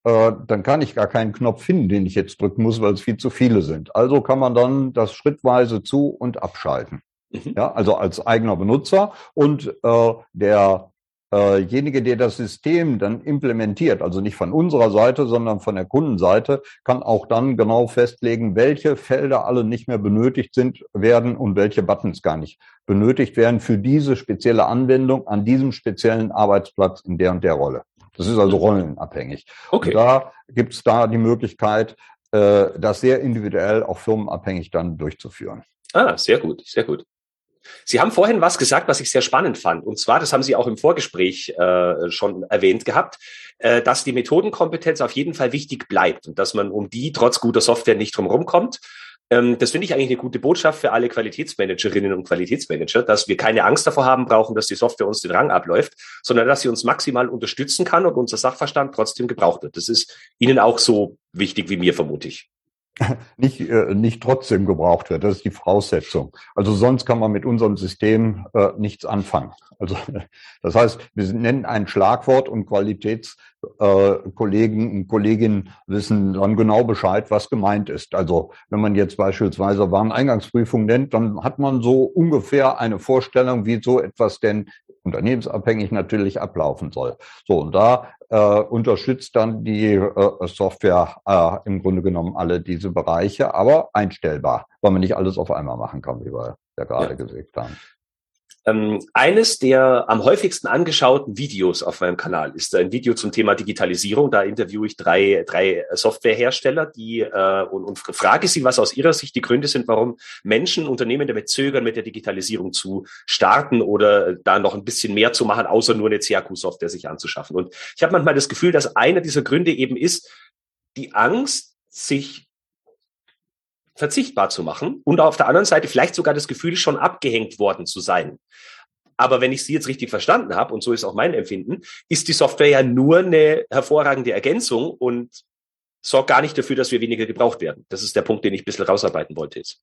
äh, dann kann ich gar keinen Knopf finden, den ich jetzt drücken muss, weil es viel zu viele sind. Also kann man dann das schrittweise zu- und abschalten. Mhm. Ja, also als eigener Benutzer und äh, der derjenige, der das System dann implementiert, also nicht von unserer Seite, sondern von der Kundenseite, kann auch dann genau festlegen, welche Felder alle nicht mehr benötigt sind, werden und welche Buttons gar nicht benötigt werden für diese spezielle Anwendung an diesem speziellen Arbeitsplatz in der und der Rolle. Das ist also rollenabhängig. Okay. Und da gibt es da die Möglichkeit, äh, das sehr individuell, auch firmenabhängig dann durchzuführen. Ah, sehr gut, sehr gut. Sie haben vorhin was gesagt, was ich sehr spannend fand. Und zwar, das haben Sie auch im Vorgespräch äh, schon erwähnt gehabt, äh, dass die Methodenkompetenz auf jeden Fall wichtig bleibt und dass man um die trotz guter Software nicht drum kommt. Ähm, das finde ich eigentlich eine gute Botschaft für alle Qualitätsmanagerinnen und Qualitätsmanager, dass wir keine Angst davor haben brauchen, dass die Software uns den Rang abläuft, sondern dass sie uns maximal unterstützen kann und unser Sachverstand trotzdem gebraucht wird. Das ist Ihnen auch so wichtig wie mir, vermute ich nicht, äh, nicht trotzdem gebraucht wird. Das ist die Voraussetzung. Also sonst kann man mit unserem System äh, nichts anfangen. Also das heißt, wir nennen ein Schlagwort und Qualitätskollegen äh, und Kolleginnen wissen dann genau Bescheid, was gemeint ist. Also wenn man jetzt beispielsweise Wareneingangsprüfung nennt, dann hat man so ungefähr eine Vorstellung, wie so etwas denn unternehmensabhängig natürlich ablaufen soll. So, und da äh, unterstützt dann die äh, Software äh, im Grunde genommen alle diese Bereiche, aber einstellbar, weil man nicht alles auf einmal machen kann, wie wir ja gerade ja. gesagt haben. Ähm, eines der am häufigsten angeschauten Videos auf meinem Kanal ist ein Video zum Thema Digitalisierung. Da interviewe ich drei, drei Softwarehersteller, die äh, und, und frage sie, was aus ihrer Sicht die Gründe sind, warum Menschen, Unternehmen damit zögern, mit der Digitalisierung zu starten oder da noch ein bisschen mehr zu machen, außer nur eine CAQ-Software sich anzuschaffen. Und ich habe manchmal das Gefühl, dass einer dieser Gründe eben ist, die Angst, sich verzichtbar zu machen und auf der anderen Seite vielleicht sogar das Gefühl, schon abgehängt worden zu sein. Aber wenn ich Sie jetzt richtig verstanden habe, und so ist auch mein Empfinden, ist die Software ja nur eine hervorragende Ergänzung und sorgt gar nicht dafür, dass wir weniger gebraucht werden. Das ist der Punkt, den ich ein bisschen rausarbeiten wollte jetzt.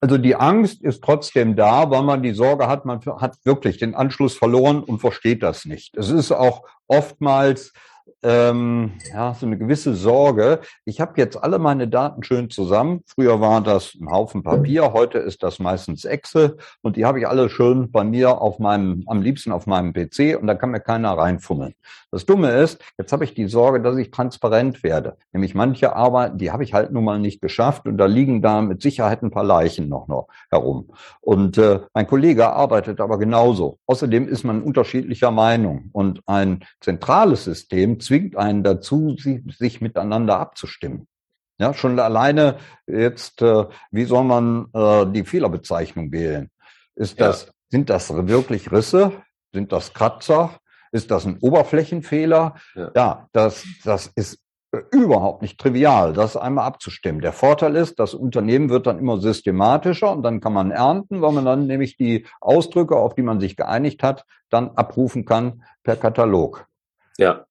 Also die Angst ist trotzdem da, weil man die Sorge hat, man hat wirklich den Anschluss verloren und versteht das nicht. Es ist auch oftmals ähm, ja, so eine gewisse Sorge. Ich habe jetzt alle meine Daten schön zusammen. Früher war das ein Haufen Papier, heute ist das meistens Excel und die habe ich alle schön bei mir auf meinem, am liebsten auf meinem PC und da kann mir keiner reinfummeln. Das Dumme ist, jetzt habe ich die Sorge, dass ich transparent werde. Nämlich manche Arbeiten, die habe ich halt nun mal nicht geschafft und da liegen da mit Sicherheit ein paar Leichen noch, noch herum. Und äh, mein Kollege arbeitet aber genauso. Außerdem ist man unterschiedlicher Meinung und ein zentrales System zwingt einen dazu, sich miteinander abzustimmen. Ja, schon alleine jetzt, äh, wie soll man äh, die Fehlerbezeichnung wählen? Ist das, ja. sind das wirklich Risse? Sind das Kratzer? Ist das ein Oberflächenfehler? Ja, ja das, das ist überhaupt nicht trivial, das einmal abzustimmen. Der Vorteil ist, das Unternehmen wird dann immer systematischer und dann kann man ernten, weil man dann nämlich die Ausdrücke, auf die man sich geeinigt hat, dann abrufen kann per Katalog. Ja.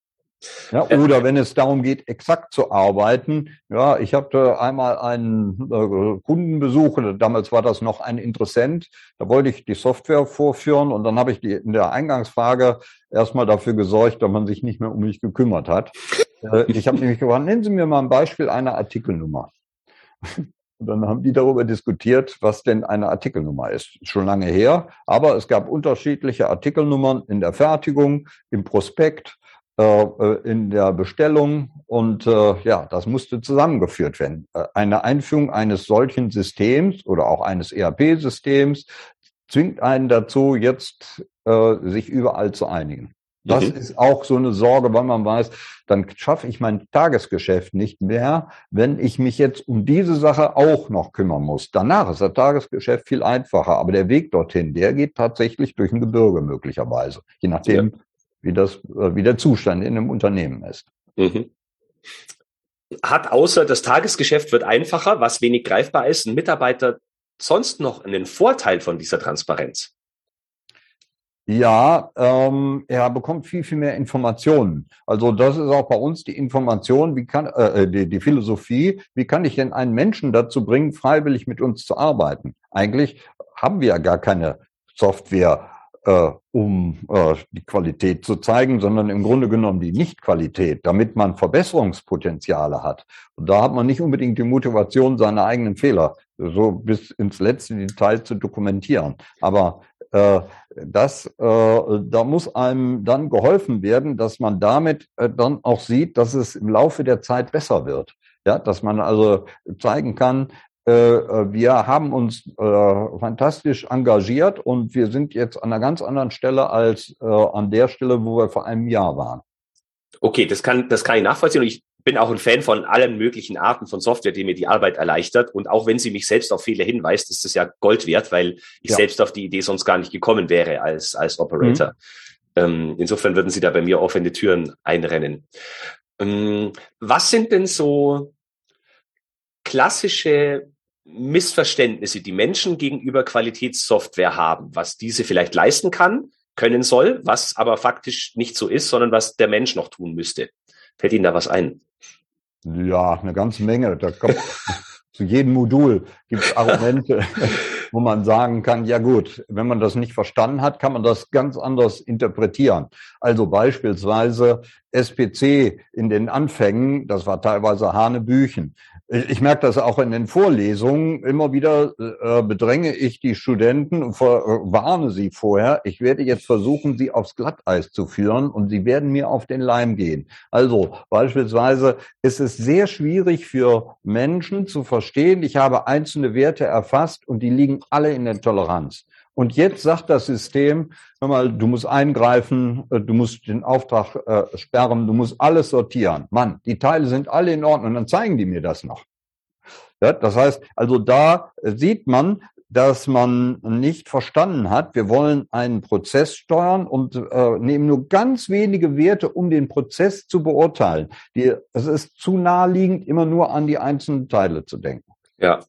Ja, oder wenn es darum geht, exakt zu arbeiten. Ja, ich hatte einmal einen äh, Kundenbesuch, damals war das noch ein Interessent, da wollte ich die Software vorführen und dann habe ich die, in der Eingangsfrage erstmal dafür gesorgt, dass man sich nicht mehr um mich gekümmert hat. Äh, ich habe nämlich gefragt, nennen Sie mir mal ein Beispiel einer Artikelnummer. Und dann haben die darüber diskutiert, was denn eine Artikelnummer ist. Schon lange her, aber es gab unterschiedliche Artikelnummern in der Fertigung, im Prospekt, in der Bestellung und äh, ja, das musste zusammengeführt werden. Äh, eine Einführung eines solchen Systems oder auch eines ERP-Systems zwingt einen dazu, jetzt äh, sich überall zu einigen. Das mhm. ist auch so eine Sorge, weil man weiß, dann schaffe ich mein Tagesgeschäft nicht mehr, wenn ich mich jetzt um diese Sache auch noch kümmern muss. Danach ist das Tagesgeschäft viel einfacher, aber der Weg dorthin, der geht tatsächlich durch ein Gebirge möglicherweise, je nachdem, ja wie das, äh, wie der Zustand in einem Unternehmen ist. Mhm. Hat außer das Tagesgeschäft wird einfacher, was wenig greifbar ist, ein Mitarbeiter sonst noch einen Vorteil von dieser Transparenz? Ja, ähm, er bekommt viel, viel mehr Informationen. Also das ist auch bei uns die Information, wie kann äh, äh die, die Philosophie, wie kann ich denn einen Menschen dazu bringen, freiwillig mit uns zu arbeiten? Eigentlich haben wir ja gar keine Software äh, um äh, die Qualität zu zeigen, sondern im Grunde genommen die Nicht-Qualität, damit man Verbesserungspotenziale hat. Und da hat man nicht unbedingt die Motivation, seine eigenen Fehler so bis ins letzte Detail zu dokumentieren. Aber äh, das, äh, da muss einem dann geholfen werden, dass man damit äh, dann auch sieht, dass es im Laufe der Zeit besser wird. Ja, dass man also zeigen kann, wir haben uns äh, fantastisch engagiert und wir sind jetzt an einer ganz anderen Stelle als äh, an der Stelle, wo wir vor einem Jahr waren. Okay, das kann, das kann ich nachvollziehen und ich bin auch ein Fan von allen möglichen Arten von Software, die mir die Arbeit erleichtert. Und auch wenn sie mich selbst auf Fehler hinweist, ist das ja Gold wert, weil ich ja. selbst auf die Idee sonst gar nicht gekommen wäre als, als Operator. Mhm. Ähm, insofern würden sie da bei mir offene Türen einrennen. Ähm, was sind denn so klassische Missverständnisse, die Menschen gegenüber Qualitätssoftware haben, was diese vielleicht leisten kann, können soll, was aber faktisch nicht so ist, sondern was der Mensch noch tun müsste. Fällt Ihnen da was ein? Ja, eine ganze Menge. Da kommt, zu jedem Modul gibt es Argumente, wo man sagen kann, ja gut, wenn man das nicht verstanden hat, kann man das ganz anders interpretieren. Also beispielsweise SPC in den Anfängen, das war teilweise Hanebüchen. Ich merke das auch in den Vorlesungen. Immer wieder äh, bedränge ich die Studenten und äh, warne sie vorher. Ich werde jetzt versuchen, sie aufs Glatteis zu führen und sie werden mir auf den Leim gehen. Also beispielsweise ist es sehr schwierig für Menschen zu verstehen, ich habe einzelne Werte erfasst und die liegen alle in der Toleranz. Und jetzt sagt das System, hör mal, du musst eingreifen, äh, du musst den Auftrag äh, sperren, du musst alles sortieren. Mann, die Teile sind alle in Ordnung, dann zeigen die mir das noch. Ja, das heißt, also da sieht man, dass man nicht verstanden hat, wir wollen einen Prozess steuern und äh, nehmen nur ganz wenige Werte, um den Prozess zu beurteilen. Die, es ist zu naheliegend, immer nur an die einzelnen Teile zu denken. Ja,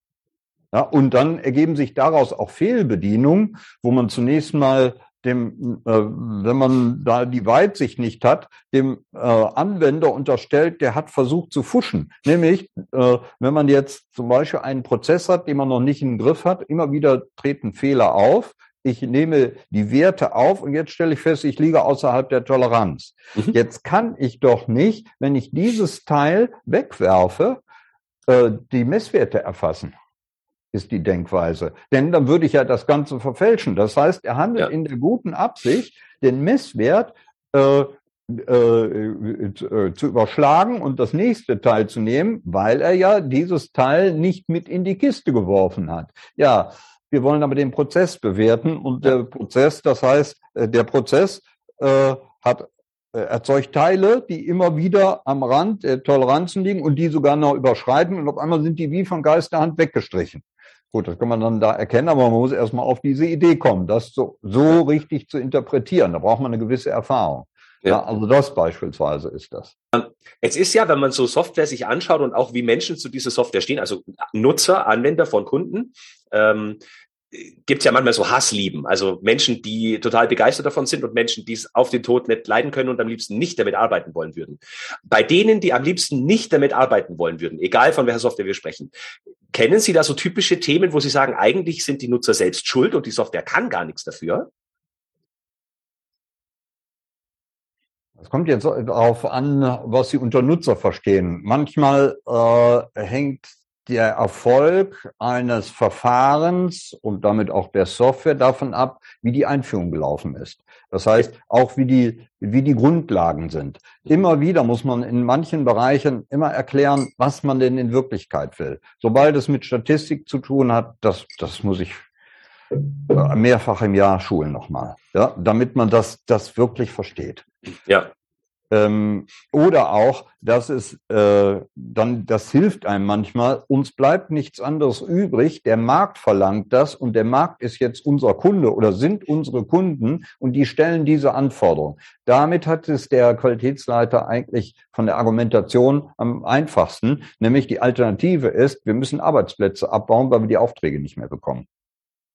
ja, und dann ergeben sich daraus auch Fehlbedienungen, wo man zunächst mal dem, äh, wenn man da die Weitsicht nicht hat, dem äh, Anwender unterstellt, der hat versucht zu fuschen. Nämlich, äh, wenn man jetzt zum Beispiel einen Prozess hat, den man noch nicht im Griff hat, immer wieder treten Fehler auf. Ich nehme die Werte auf und jetzt stelle ich fest, ich liege außerhalb der Toleranz. Mhm. Jetzt kann ich doch nicht, wenn ich dieses Teil wegwerfe, äh, die Messwerte erfassen ist die Denkweise. Denn dann würde ich ja das Ganze verfälschen. Das heißt, er handelt ja. in der guten Absicht, den Messwert äh, äh, zu überschlagen und das nächste Teil zu nehmen, weil er ja dieses Teil nicht mit in die Kiste geworfen hat. Ja, wir wollen aber den Prozess bewerten und der Prozess, das heißt, äh, der Prozess äh, hat äh, erzeugt Teile, die immer wieder am Rand der Toleranzen liegen und die sogar noch überschreiten und auf einmal sind die wie von Geisterhand weggestrichen. Gut, das kann man dann da erkennen, aber man muss erstmal auf diese Idee kommen, das so, so richtig zu interpretieren. Da braucht man eine gewisse Erfahrung. Ja. ja, also das beispielsweise ist das. Es ist ja, wenn man so Software sich anschaut und auch wie Menschen zu dieser Software stehen, also Nutzer, Anwender von Kunden, ähm, gibt es ja manchmal so Hasslieben. Also Menschen, die total begeistert davon sind und Menschen, die es auf den Tod nicht leiden können und am liebsten nicht damit arbeiten wollen würden. Bei denen, die am liebsten nicht damit arbeiten wollen würden, egal von welcher Software wir sprechen, kennen Sie da so typische Themen, wo Sie sagen, eigentlich sind die Nutzer selbst schuld und die Software kann gar nichts dafür? Es kommt jetzt darauf an, was Sie unter Nutzer verstehen. Manchmal äh, hängt der Erfolg eines Verfahrens und damit auch der Software davon ab, wie die Einführung gelaufen ist. Das heißt, auch wie die, wie die Grundlagen sind. Immer wieder muss man in manchen Bereichen immer erklären, was man denn in Wirklichkeit will. Sobald es mit Statistik zu tun hat, das, das muss ich mehrfach im Jahr schulen nochmal, ja, damit man das, das wirklich versteht. Ja. Ähm, oder auch, dass es äh, dann, das hilft einem manchmal, uns bleibt nichts anderes übrig, der Markt verlangt das und der Markt ist jetzt unser Kunde oder sind unsere Kunden und die stellen diese Anforderung. Damit hat es der Qualitätsleiter eigentlich von der Argumentation am einfachsten, nämlich die Alternative ist, wir müssen Arbeitsplätze abbauen, weil wir die Aufträge nicht mehr bekommen.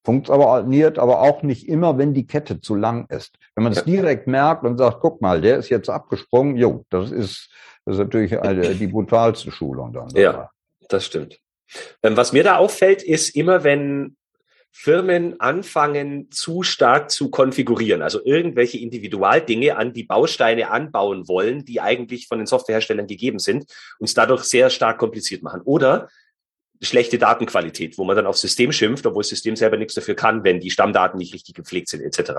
Funktioniert aber auch nicht immer, wenn die Kette zu lang ist. Wenn man es direkt merkt und sagt, guck mal, der ist jetzt abgesprungen, jo, das ist, das ist natürlich eine, die brutalste Schulung dann. Ja, das stimmt. Ähm, was mir da auffällt, ist immer, wenn Firmen anfangen, zu stark zu konfigurieren, also irgendwelche Individualdinge an die Bausteine anbauen wollen, die eigentlich von den Softwareherstellern gegeben sind, uns dadurch sehr stark kompliziert machen. Oder schlechte Datenqualität, wo man dann aufs System schimpft, obwohl das System selber nichts dafür kann, wenn die Stammdaten nicht richtig gepflegt sind, etc.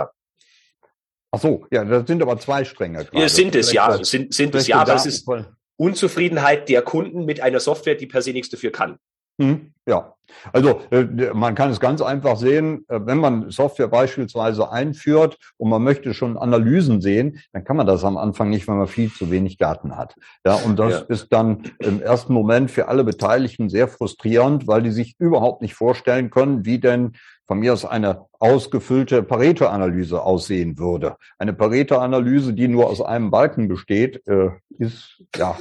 Ach so, ja, das sind aber zwei Stränge. Ja, sind es, ja, sind, sind es, ja, aber es ist Unzufriedenheit der Kunden mit einer Software, die per se nichts dafür kann. Hm, ja, also äh, man kann es ganz einfach sehen, äh, wenn man Software beispielsweise einführt und man möchte schon Analysen sehen, dann kann man das am Anfang nicht, wenn man viel zu wenig Daten hat. Ja, und das ja. ist dann im ersten Moment für alle Beteiligten sehr frustrierend, weil die sich überhaupt nicht vorstellen können, wie denn von mir aus eine ausgefüllte Pareto-Analyse aussehen würde. Eine Pareto-Analyse, die nur aus einem Balken besteht, äh, ist ja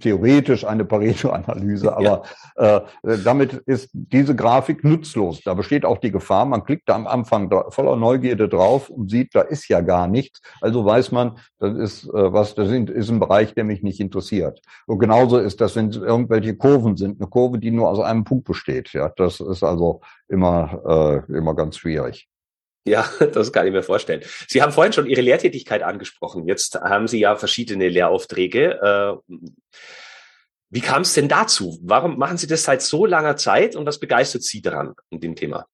theoretisch eine Pareto-Analyse, aber ja. äh, damit ist diese Grafik nutzlos. Da besteht auch die Gefahr, man klickt da am Anfang voller Neugierde drauf und sieht, da ist ja gar nichts. Also weiß man, das ist äh, was, das ist ein Bereich, der mich nicht interessiert. Und genauso ist das, wenn es irgendwelche Kurven sind, eine Kurve, die nur aus einem Punkt besteht. Ja, das ist also immer äh, immer ganz schwierig. Ja, das kann ich mir vorstellen. Sie haben vorhin schon Ihre Lehrtätigkeit angesprochen. Jetzt haben Sie ja verschiedene Lehraufträge. Äh, wie kam es denn dazu? Warum machen Sie das seit so langer Zeit und was begeistert Sie daran in dem Thema?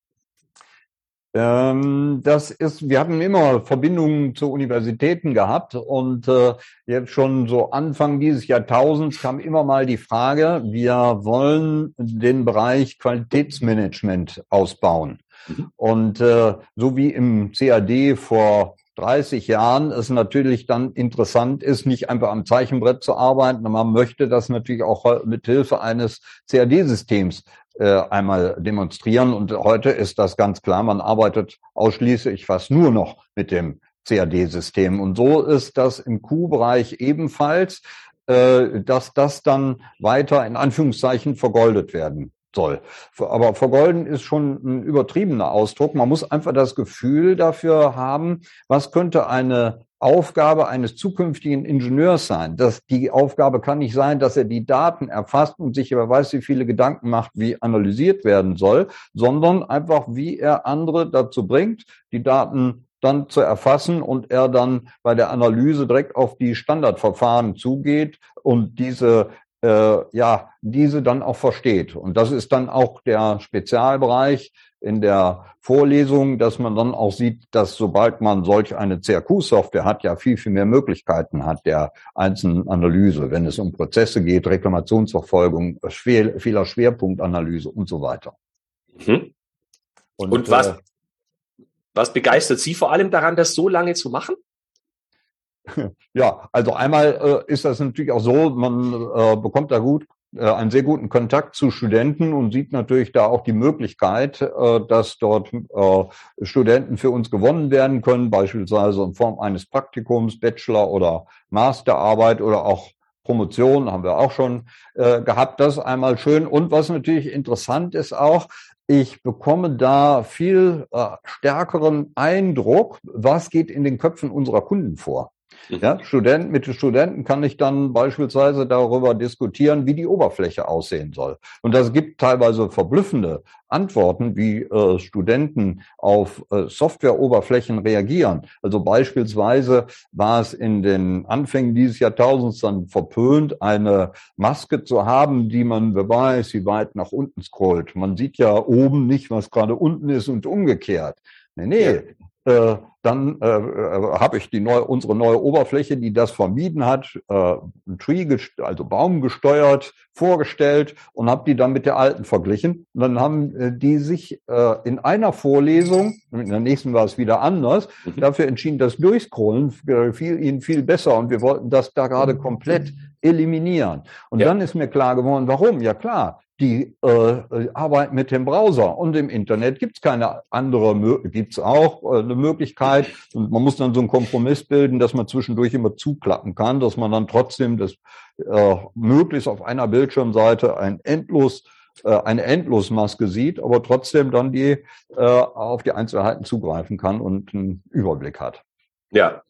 Ähm, das ist, wir hatten immer Verbindungen zu Universitäten gehabt und äh, jetzt schon so Anfang dieses Jahrtausends kam immer mal die Frage, wir wollen den Bereich Qualitätsmanagement ausbauen. Mhm. Und äh, so wie im CAD vor 30 Jahren es natürlich dann interessant ist, nicht einfach am Zeichenbrett zu arbeiten. Man möchte das natürlich auch mit Hilfe eines CAD-Systems äh, einmal demonstrieren. Und heute ist das ganz klar. Man arbeitet ausschließlich fast nur noch mit dem CAD-System. Und so ist das im Q-Bereich ebenfalls, äh, dass das dann weiter in Anführungszeichen vergoldet werden soll. Aber vergolden ist schon ein übertriebener Ausdruck. Man muss einfach das Gefühl dafür haben, was könnte eine Aufgabe eines zukünftigen Ingenieurs sein. Das, die Aufgabe kann nicht sein, dass er die Daten erfasst und sich über weiß wie viele Gedanken macht, wie analysiert werden soll, sondern einfach, wie er andere dazu bringt, die Daten dann zu erfassen und er dann bei der Analyse direkt auf die Standardverfahren zugeht und diese äh, ja, diese dann auch versteht. Und das ist dann auch der Spezialbereich in der Vorlesung, dass man dann auch sieht, dass sobald man solch eine CRQ-Software hat, ja viel, viel mehr Möglichkeiten hat der einzelnen Analyse, wenn es um Prozesse geht, Reklamationsverfolgung, Fehlerschwerpunktanalyse und so weiter. Mhm. Und, und was, äh, was begeistert Sie vor allem daran, das so lange zu machen? Ja, also einmal äh, ist das natürlich auch so, man äh, bekommt da gut äh, einen sehr guten Kontakt zu Studenten und sieht natürlich da auch die Möglichkeit, äh, dass dort äh, Studenten für uns gewonnen werden können, beispielsweise in Form eines Praktikums, Bachelor- oder Masterarbeit oder auch Promotion haben wir auch schon gehabt. Das einmal schön. Und was natürlich interessant ist auch, ich bekomme da viel stärkeren Eindruck, was geht in den Köpfen unserer Kunden vor. Mhm. Ja, Student, mit den Studenten kann ich dann beispielsweise darüber diskutieren, wie die Oberfläche aussehen soll. Und das gibt teilweise verblüffende Antworten, wie äh, Studenten auf äh, Softwareoberflächen reagieren. Also beispielsweise war es in den Anfängen dieses Jahrtausends dann verpönt, eine Maske zu haben, die man, wer weiß, wie weit nach unten scrollt. Man sieht ja oben nicht, was gerade unten ist und umgekehrt. Nee, nee, ja. Äh, dann äh, äh, habe ich die neue, unsere neue Oberfläche, die das vermieden hat, äh, Tree, also Baum gesteuert, vorgestellt und habe die dann mit der alten verglichen. Und dann haben äh, die sich äh, in einer Vorlesung, in der nächsten war es wieder anders, mhm. dafür entschieden, das Durchscrollen fiel ihnen viel besser und wir wollten das da gerade komplett eliminieren. Und ja. dann ist mir klar geworden, warum? Ja klar, die äh, arbeiten mit dem Browser. Und im Internet gibt es keine andere, gibt es auch äh, eine Möglichkeit. Und man muss dann so einen Kompromiss bilden, dass man zwischendurch immer zuklappen kann, dass man dann trotzdem das äh, möglichst auf einer Bildschirmseite ein endlos äh, eine Endlosmaske sieht, aber trotzdem dann die äh, auf die Einzelheiten zugreifen kann und einen Überblick hat. Ja,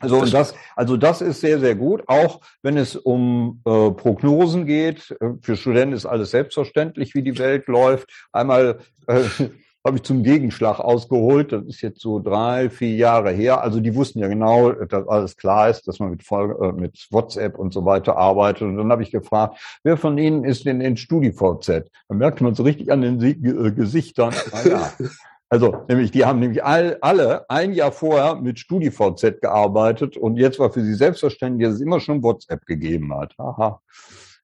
also und das, also das ist sehr, sehr gut. Auch wenn es um äh, Prognosen geht. Äh, für Studenten ist alles selbstverständlich, wie die Welt läuft. Einmal äh, habe ich zum Gegenschlag ausgeholt. Das ist jetzt so drei, vier Jahre her. Also die wussten ja genau, dass alles klar ist, dass man mit, äh, mit WhatsApp und so weiter arbeitet. Und dann habe ich gefragt, wer von Ihnen ist denn in StudiVZ? Da merkt man so richtig an den äh, Gesichtern. Ah, ja. Also nämlich, die haben nämlich all, alle ein Jahr vorher mit StudiVZ gearbeitet und jetzt war für sie selbstverständlich, dass es immer schon WhatsApp gegeben hat. Aha.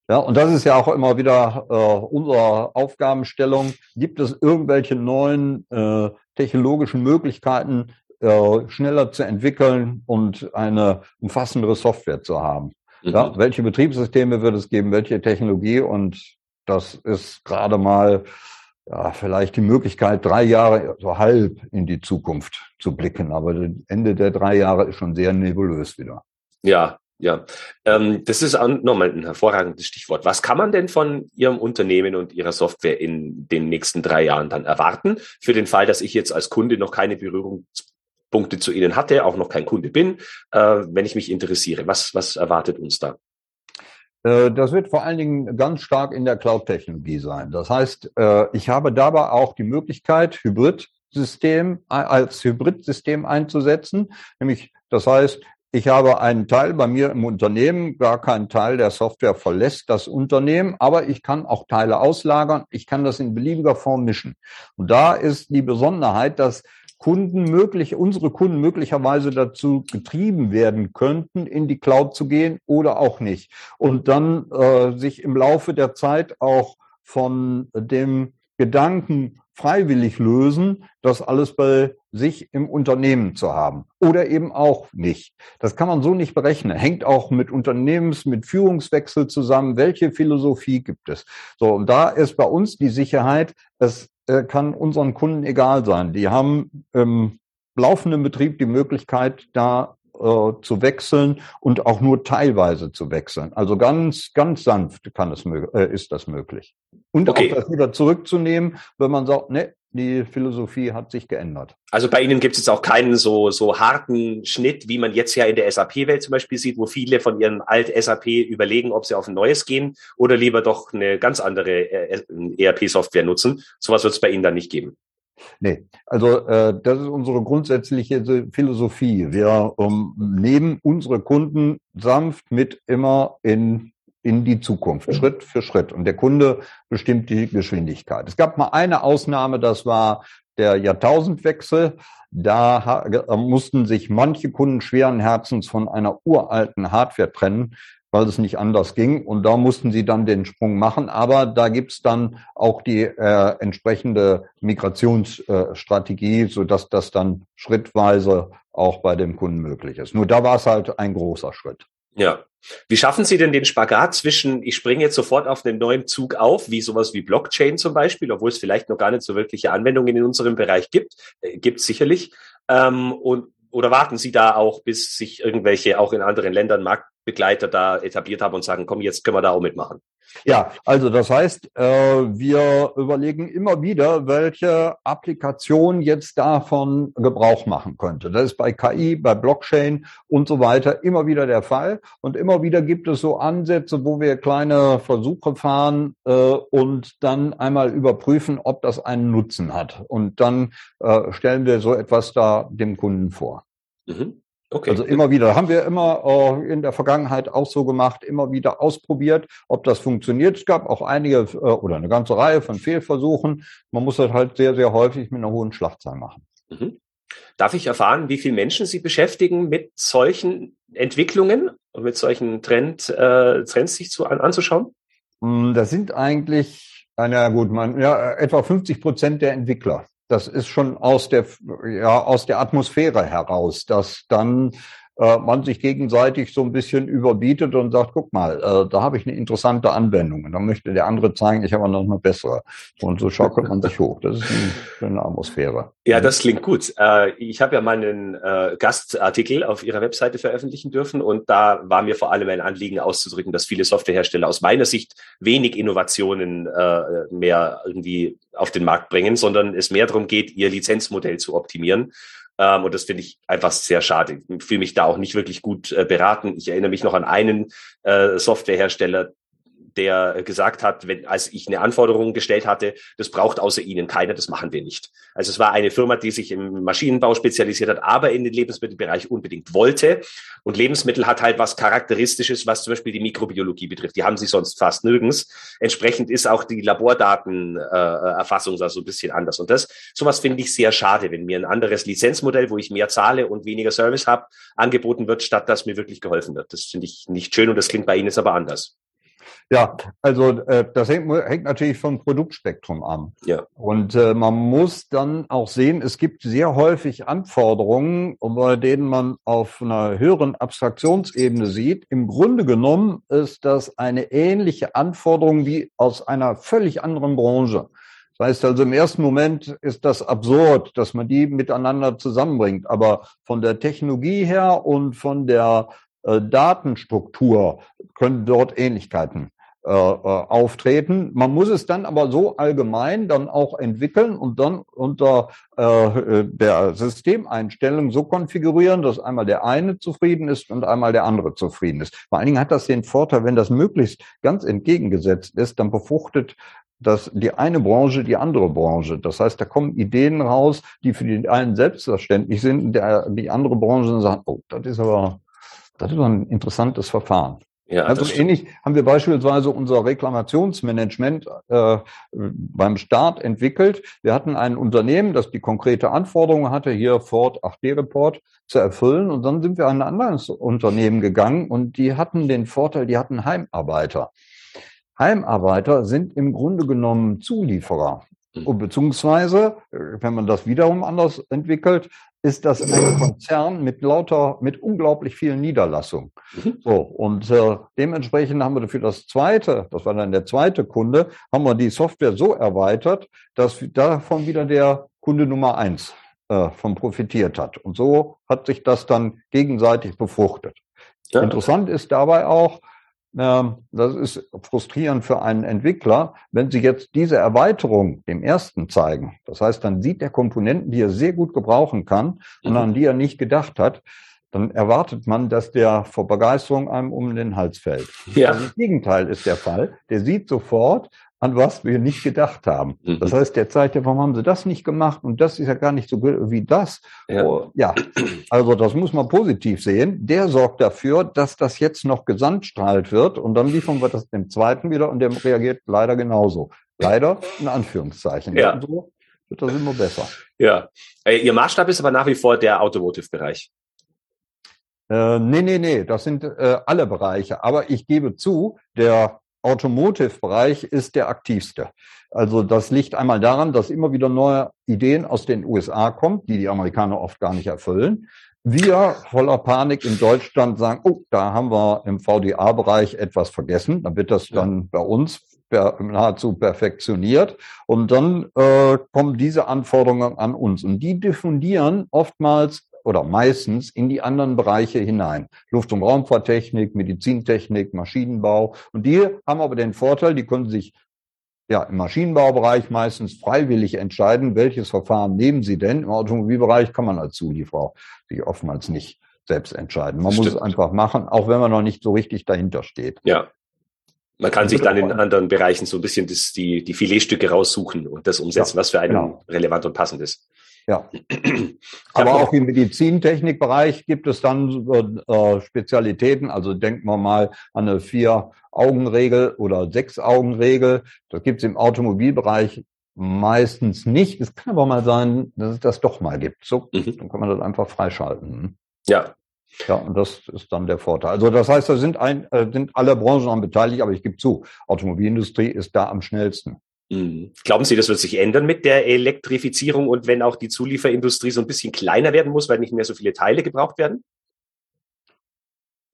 Ja, und das ist ja auch immer wieder äh, unsere Aufgabenstellung. Gibt es irgendwelche neuen äh, technologischen Möglichkeiten, äh, schneller zu entwickeln und eine umfassendere Software zu haben? Mhm. Ja, welche Betriebssysteme wird es geben? Welche Technologie? Und das ist gerade mal ja, vielleicht die Möglichkeit, drei Jahre, so halb in die Zukunft zu blicken. Aber das Ende der drei Jahre ist schon sehr nebulös wieder. Ja, ja. Ähm, das ist nochmal ein hervorragendes Stichwort. Was kann man denn von Ihrem Unternehmen und Ihrer Software in den nächsten drei Jahren dann erwarten? Für den Fall, dass ich jetzt als Kunde noch keine Berührungspunkte zu Ihnen hatte, auch noch kein Kunde bin, äh, wenn ich mich interessiere. Was, was erwartet uns da? Äh, das wird vor allen Dingen ganz stark in der Cloud-Technologie sein. Das heißt, äh, ich habe dabei auch die Möglichkeit, Hybrid-System äh, als Hybrid-System einzusetzen. Nämlich, das heißt, ich habe einen Teil bei mir im Unternehmen, gar kein Teil der Software verlässt das Unternehmen, aber ich kann auch Teile auslagern. Ich kann das in beliebiger Form mischen. Und da ist die Besonderheit, dass Kunden möglich, unsere Kunden möglicherweise dazu getrieben werden könnten, in die Cloud zu gehen oder auch nicht. Und dann äh, sich im Laufe der Zeit auch von dem Gedanken freiwillig lösen, das alles bei sich im Unternehmen zu haben oder eben auch nicht. Das kann man so nicht berechnen. Hängt auch mit Unternehmens, mit Führungswechsel zusammen. Welche Philosophie gibt es? So, und da ist bei uns die Sicherheit, es äh, kann unseren Kunden egal sein. Die haben im laufenden Betrieb die Möglichkeit, da äh, zu wechseln und auch nur teilweise zu wechseln. Also ganz, ganz sanft kann es, äh, ist das möglich. Und okay. auch das wieder zurückzunehmen, wenn man sagt, ne, die Philosophie hat sich geändert. Also bei Ihnen gibt es jetzt auch keinen so, so harten Schnitt, wie man jetzt ja in der SAP-Welt zum Beispiel sieht, wo viele von ihrem Alt-SAP überlegen, ob sie auf ein neues gehen oder lieber doch eine ganz andere äh, ERP-Software nutzen. Sowas wird es bei Ihnen dann nicht geben. Nee, also äh, das ist unsere grundsätzliche Philosophie. Wir um, nehmen unsere Kunden sanft mit immer in in die Zukunft, Schritt für Schritt. Und der Kunde bestimmt die Geschwindigkeit. Es gab mal eine Ausnahme, das war der Jahrtausendwechsel. Da mussten sich manche Kunden schweren Herzens von einer uralten Hardware trennen, weil es nicht anders ging. Und da mussten sie dann den Sprung machen. Aber da gibt's dann auch die äh, entsprechende Migrationsstrategie, so dass das dann schrittweise auch bei dem Kunden möglich ist. Nur da war es halt ein großer Schritt. Ja. Wie schaffen Sie denn den Spagat zwischen, ich springe jetzt sofort auf einen neuen Zug auf, wie sowas wie Blockchain zum Beispiel, obwohl es vielleicht noch gar nicht so wirkliche Anwendungen in unserem Bereich gibt, äh, gibt sicherlich, ähm, und oder warten Sie da auch, bis sich irgendwelche auch in anderen Ländern Marktbegleiter da etabliert haben und sagen, komm, jetzt können wir da auch mitmachen? Ja, also das heißt, äh, wir überlegen immer wieder, welche Applikation jetzt davon Gebrauch machen könnte. Das ist bei KI, bei Blockchain und so weiter immer wieder der Fall. Und immer wieder gibt es so Ansätze, wo wir kleine Versuche fahren äh, und dann einmal überprüfen, ob das einen Nutzen hat. Und dann äh, stellen wir so etwas da dem Kunden vor. Mhm. Okay. Also immer wieder, haben wir immer äh, in der Vergangenheit auch so gemacht, immer wieder ausprobiert, ob das funktioniert. Es gab auch einige äh, oder eine ganze Reihe von Fehlversuchen. Man muss das halt sehr, sehr häufig mit einer hohen Schlachtzahl machen. Mhm. Darf ich erfahren, wie viele Menschen Sie beschäftigen mit solchen Entwicklungen und mit solchen Trend, äh, Trends sich zu, an, anzuschauen? Mm, das sind eigentlich, na gut, man, ja, etwa 50 Prozent der Entwickler das ist schon aus der, ja, aus der Atmosphäre heraus, dass dann äh, man sich gegenseitig so ein bisschen überbietet und sagt, guck mal, äh, da habe ich eine interessante Anwendung. Und dann möchte der andere zeigen, ich habe noch eine bessere. Und so schaukelt man sich hoch. Das ist eine schöne Atmosphäre. Ja, das klingt gut. Äh, ich habe ja meinen äh, Gastartikel auf Ihrer Webseite veröffentlichen dürfen und da war mir vor allem ein Anliegen auszudrücken, dass viele Softwarehersteller aus meiner Sicht wenig Innovationen äh, mehr irgendwie auf den Markt bringen, sondern es mehr darum geht, ihr Lizenzmodell zu optimieren. Ähm, und das finde ich einfach sehr schade. Ich fühle mich da auch nicht wirklich gut äh, beraten. Ich erinnere mich noch an einen äh, Softwarehersteller, der gesagt hat, wenn, als ich eine Anforderung gestellt hatte, das braucht außer Ihnen keiner, das machen wir nicht. Also es war eine Firma, die sich im Maschinenbau spezialisiert hat, aber in den Lebensmittelbereich unbedingt wollte. Und Lebensmittel hat halt was Charakteristisches, was zum Beispiel die Mikrobiologie betrifft. Die haben sie sonst fast nirgends. Entsprechend ist auch die Labordatenerfassung äh, so ein bisschen anders. Und das, sowas finde ich sehr schade, wenn mir ein anderes Lizenzmodell, wo ich mehr zahle und weniger Service habe, angeboten wird, statt dass mir wirklich geholfen wird. Das finde ich nicht schön und das klingt bei Ihnen jetzt aber anders. Ja, also äh, das hängt, hängt natürlich vom Produktspektrum an. Ja. Und äh, man muss dann auch sehen, es gibt sehr häufig Anforderungen, bei denen man auf einer höheren Abstraktionsebene sieht. Im Grunde genommen ist das eine ähnliche Anforderung wie aus einer völlig anderen Branche. Das heißt also, im ersten Moment ist das absurd, dass man die miteinander zusammenbringt. Aber von der Technologie her und von der äh, Datenstruktur können dort Ähnlichkeiten äh, äh, auftreten. Man muss es dann aber so allgemein dann auch entwickeln und dann unter äh, der Systemeinstellung so konfigurieren, dass einmal der eine zufrieden ist und einmal der andere zufrieden ist. Vor allen Dingen hat das den Vorteil, wenn das möglichst ganz entgegengesetzt ist, dann befruchtet dass die eine Branche die andere Branche. Das heißt, da kommen Ideen raus, die für den einen selbstverständlich sind, der, die andere Branche sagt, oh, das ist aber, das ist ein interessantes Verfahren. Ja, also ähnlich haben wir beispielsweise unser Reklamationsmanagement äh, beim Start entwickelt. Wir hatten ein Unternehmen, das die konkrete Anforderung hatte, hier Ford 8D-Report zu erfüllen. Und dann sind wir an ein anderes Unternehmen gegangen und die hatten den Vorteil, die hatten Heimarbeiter. Heimarbeiter sind im Grunde genommen Zulieferer. Mhm. Beziehungsweise, wenn man das wiederum anders entwickelt, ist das ein Konzern mit lauter, mit unglaublich vielen Niederlassungen. Mhm. So, und äh, dementsprechend haben wir für das zweite, das war dann der zweite Kunde, haben wir die Software so erweitert, dass davon wieder der Kunde Nummer eins äh, von profitiert hat. Und so hat sich das dann gegenseitig befruchtet. Ja. Interessant ist dabei auch, das ist frustrierend für einen Entwickler, wenn Sie jetzt diese Erweiterung dem ersten zeigen. Das heißt, dann sieht er Komponenten, die er sehr gut gebrauchen kann und mhm. an die er nicht gedacht hat. Dann erwartet man, dass der vor Begeisterung einem um den Hals fällt. Ja. Also das Gegenteil ist der Fall. Der sieht sofort, an was wir nicht gedacht haben. Mhm. Das heißt, der zeigt ja, warum haben sie das nicht gemacht und das ist ja gar nicht so gut wie das. Ja. Oh, ja, also das muss man positiv sehen. Der sorgt dafür, dass das jetzt noch gesandstrahlt wird und dann liefern wir das dem zweiten wieder und der reagiert leider genauso. Leider in Anführungszeichen. Ja. So wird das immer besser. Ja. Äh, Ihr Maßstab ist aber nach wie vor der Automotive-Bereich. Äh, nee, nee, nee, das sind äh, alle Bereiche. Aber ich gebe zu, der Automotive-Bereich ist der aktivste. Also das liegt einmal daran, dass immer wieder neue Ideen aus den USA kommen, die die Amerikaner oft gar nicht erfüllen. Wir voller Panik in Deutschland sagen, oh, da haben wir im VDA-Bereich etwas vergessen. Dann wird das dann bei uns per, nahezu perfektioniert. Und dann äh, kommen diese Anforderungen an uns. Und die diffundieren oftmals oder meistens in die anderen Bereiche hinein. Luft- und Raumfahrttechnik, Medizintechnik, Maschinenbau. Und die haben aber den Vorteil, die können sich ja, im Maschinenbaubereich meistens freiwillig entscheiden, welches Verfahren nehmen sie denn. Im Automobilbereich kann man als Zulieferer sich oftmals nicht selbst entscheiden. Man muss es einfach machen, auch wenn man noch nicht so richtig dahinter steht. Ja. Man kann sich dann in anderen Bereichen so ein bisschen das, die, die Filetstücke raussuchen und das umsetzen, ja, was für einen genau. relevant und passend ist. Ja. Aber auch im Medizintechnikbereich gibt es dann äh, Spezialitäten. Also denken wir mal an eine Vier-Augen-Regel oder Sechs-Augen-Regel. Das gibt es im Automobilbereich meistens nicht. Es kann aber mal sein, dass es das doch mal gibt. So, mhm. dann kann man das einfach freischalten. Ja. Ja, und das ist dann der Vorteil. Also das heißt, da sind, ein, äh, sind alle Branchen an beteiligt, aber ich gebe zu, Automobilindustrie ist da am schnellsten. Mhm. Glauben Sie, das wird sich ändern mit der Elektrifizierung und wenn auch die Zulieferindustrie so ein bisschen kleiner werden muss, weil nicht mehr so viele Teile gebraucht werden?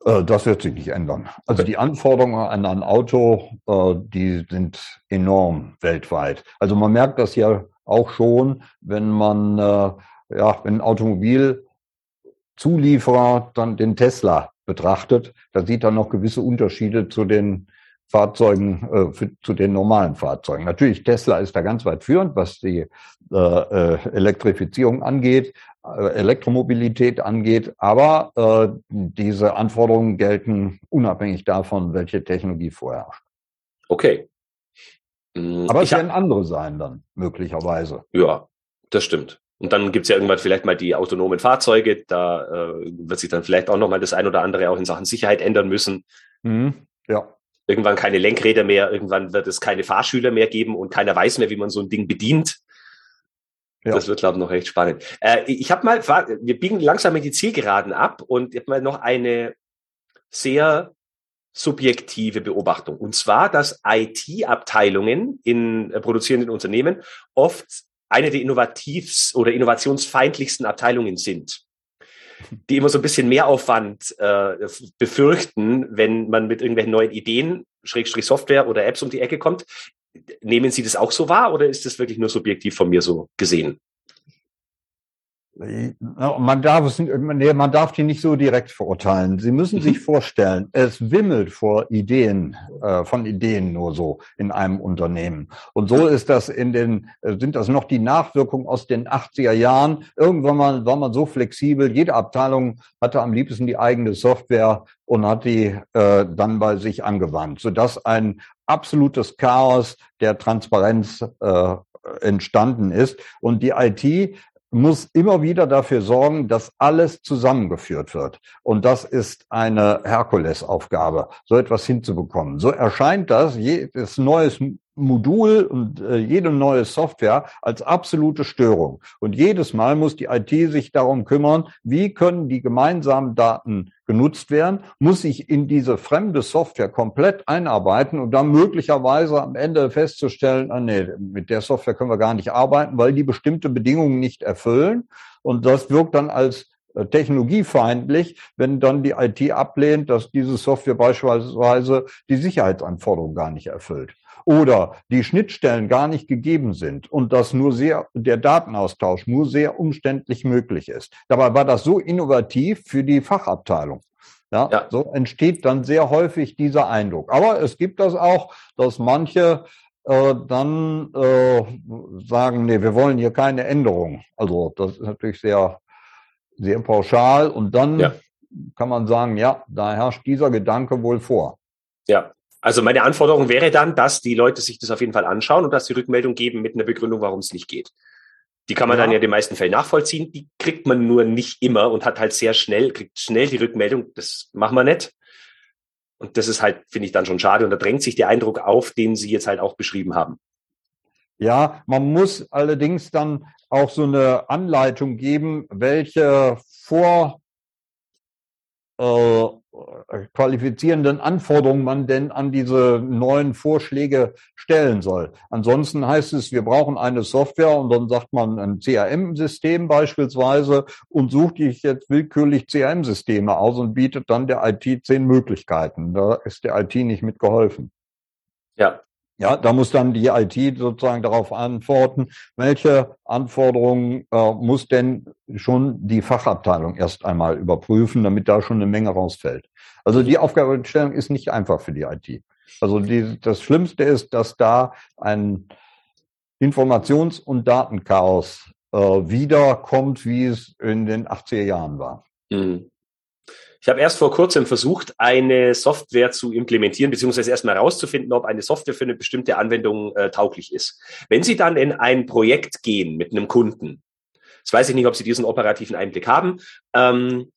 Äh, das wird sich nicht ändern. Also die Anforderungen an ein Auto, äh, die sind enorm weltweit. Also man merkt das ja auch schon, wenn man, äh, ja, wenn ein Automobilzulieferer dann den Tesla betrachtet, da sieht er noch gewisse Unterschiede zu den Fahrzeugen äh, für, zu den normalen Fahrzeugen. Natürlich, Tesla ist da ganz weit führend, was die äh, äh, Elektrifizierung angeht, Elektromobilität angeht, aber diese Anforderungen gelten unabhängig davon, welche Technologie vorherrscht. Okay. Mm, aber es werden andere sein dann, möglicherweise. Ja, das stimmt. Und dann gibt's ja irgendwann vielleicht mal die autonomen Fahrzeuge. Da äh, wird sich dann vielleicht auch nochmal das ein oder andere auch in Sachen Sicherheit ändern müssen. Mhm. Ja irgendwann keine Lenkräder mehr, irgendwann wird es keine Fahrschüler mehr geben und keiner weiß mehr, wie man so ein Ding bedient. Ja. Das wird, glaube ich, noch recht spannend. Äh, ich habe mal, wir biegen langsam in die Zielgeraden ab und ich habe mal noch eine sehr subjektive Beobachtung. Und zwar, dass IT-Abteilungen in äh, produzierenden Unternehmen oft eine der innovativsten oder innovationsfeindlichsten Abteilungen sind die immer so ein bisschen Mehraufwand äh, befürchten, wenn man mit irgendwelchen neuen Ideen, Schrägstrich Software oder Apps um die Ecke kommt. Nehmen Sie das auch so wahr oder ist das wirklich nur subjektiv von mir so gesehen? Man darf es, man darf die nicht so direkt verurteilen. Sie müssen mhm. sich vorstellen, es wimmelt vor Ideen, äh, von Ideen nur so in einem Unternehmen. Und so ist das in den, äh, sind das noch die Nachwirkungen aus den 80er Jahren. Irgendwann mal war man so flexibel. Jede Abteilung hatte am liebsten die eigene Software und hat die äh, dann bei sich angewandt, sodass ein absolutes Chaos der Transparenz entstanden ist. Und die IT muss immer wieder dafür sorgen, dass alles zusammengeführt wird. Und das ist eine Herkulesaufgabe, so etwas hinzubekommen. So erscheint das jedes neues Modul und äh, jede neue Software als absolute Störung. Und jedes Mal muss die IT sich darum kümmern, wie können die gemeinsamen Daten genutzt werden, muss sich in diese fremde Software komplett einarbeiten und dann möglicherweise am Ende festzustellen, ah, nee, mit der Software können wir gar nicht arbeiten, weil die bestimmte Bedingungen nicht erfüllen. Und das wirkt dann als äh, technologiefeindlich, wenn dann die IT ablehnt, dass diese Software beispielsweise die Sicherheitsanforderungen gar nicht erfüllt oder die Schnittstellen gar nicht gegeben sind und dass nur sehr, der Datenaustausch nur sehr umständlich möglich ist. Dabei war das so innovativ für die Fachabteilung. Ja, ja. so entsteht dann sehr häufig dieser Eindruck. Aber es gibt das auch, dass manche äh, dann äh, sagen, nee, wir wollen hier keine Änderung. Also das ist natürlich sehr, sehr pauschal. Und dann ja. kann man sagen, ja, da herrscht dieser Gedanke wohl vor. Ja, also meine Anforderung wäre dann, dass die Leute sich das auf jeden Fall anschauen und dass sie Rückmeldung geben mit einer Begründung, warum es nicht geht. Die kann man ja. dann ja in den meisten Fällen nachvollziehen. Die kriegt man nur nicht immer und hat halt sehr schnell, kriegt schnell die Rückmeldung, das machen wir nicht. Und das ist halt, finde ich, dann schon schade. Und da drängt sich der Eindruck auf, den Sie jetzt halt auch beschrieben haben. Ja, man muss allerdings dann auch so eine Anleitung geben, welche Vor äh, qualifizierenden Anforderungen man denn an diese neuen Vorschläge stellen soll. Ansonsten heißt es, wir brauchen eine Software und dann sagt man ein CRM-System beispielsweise und sucht sich jetzt willkürlich CRM-Systeme aus und bietet dann der IT zehn Möglichkeiten. Da ist der IT nicht mitgeholfen. Ja, ja, da muss dann die IT sozusagen darauf antworten, welche Anforderungen äh, muss denn schon die Fachabteilung erst einmal überprüfen, damit da schon eine Menge rausfällt. Also die Aufgabenstellung ist nicht einfach für die IT. Also die, das Schlimmste ist, dass da ein Informations- und Datenchaos äh, wiederkommt, wie es in den 80er Jahren war. Mhm. Ich habe erst vor kurzem versucht, eine Software zu implementieren, beziehungsweise erstmal herauszufinden, ob eine Software für eine bestimmte Anwendung äh, tauglich ist. Wenn Sie dann in ein Projekt gehen mit einem Kunden, das weiß ich nicht, ob Sie diesen operativen Einblick haben, ähm,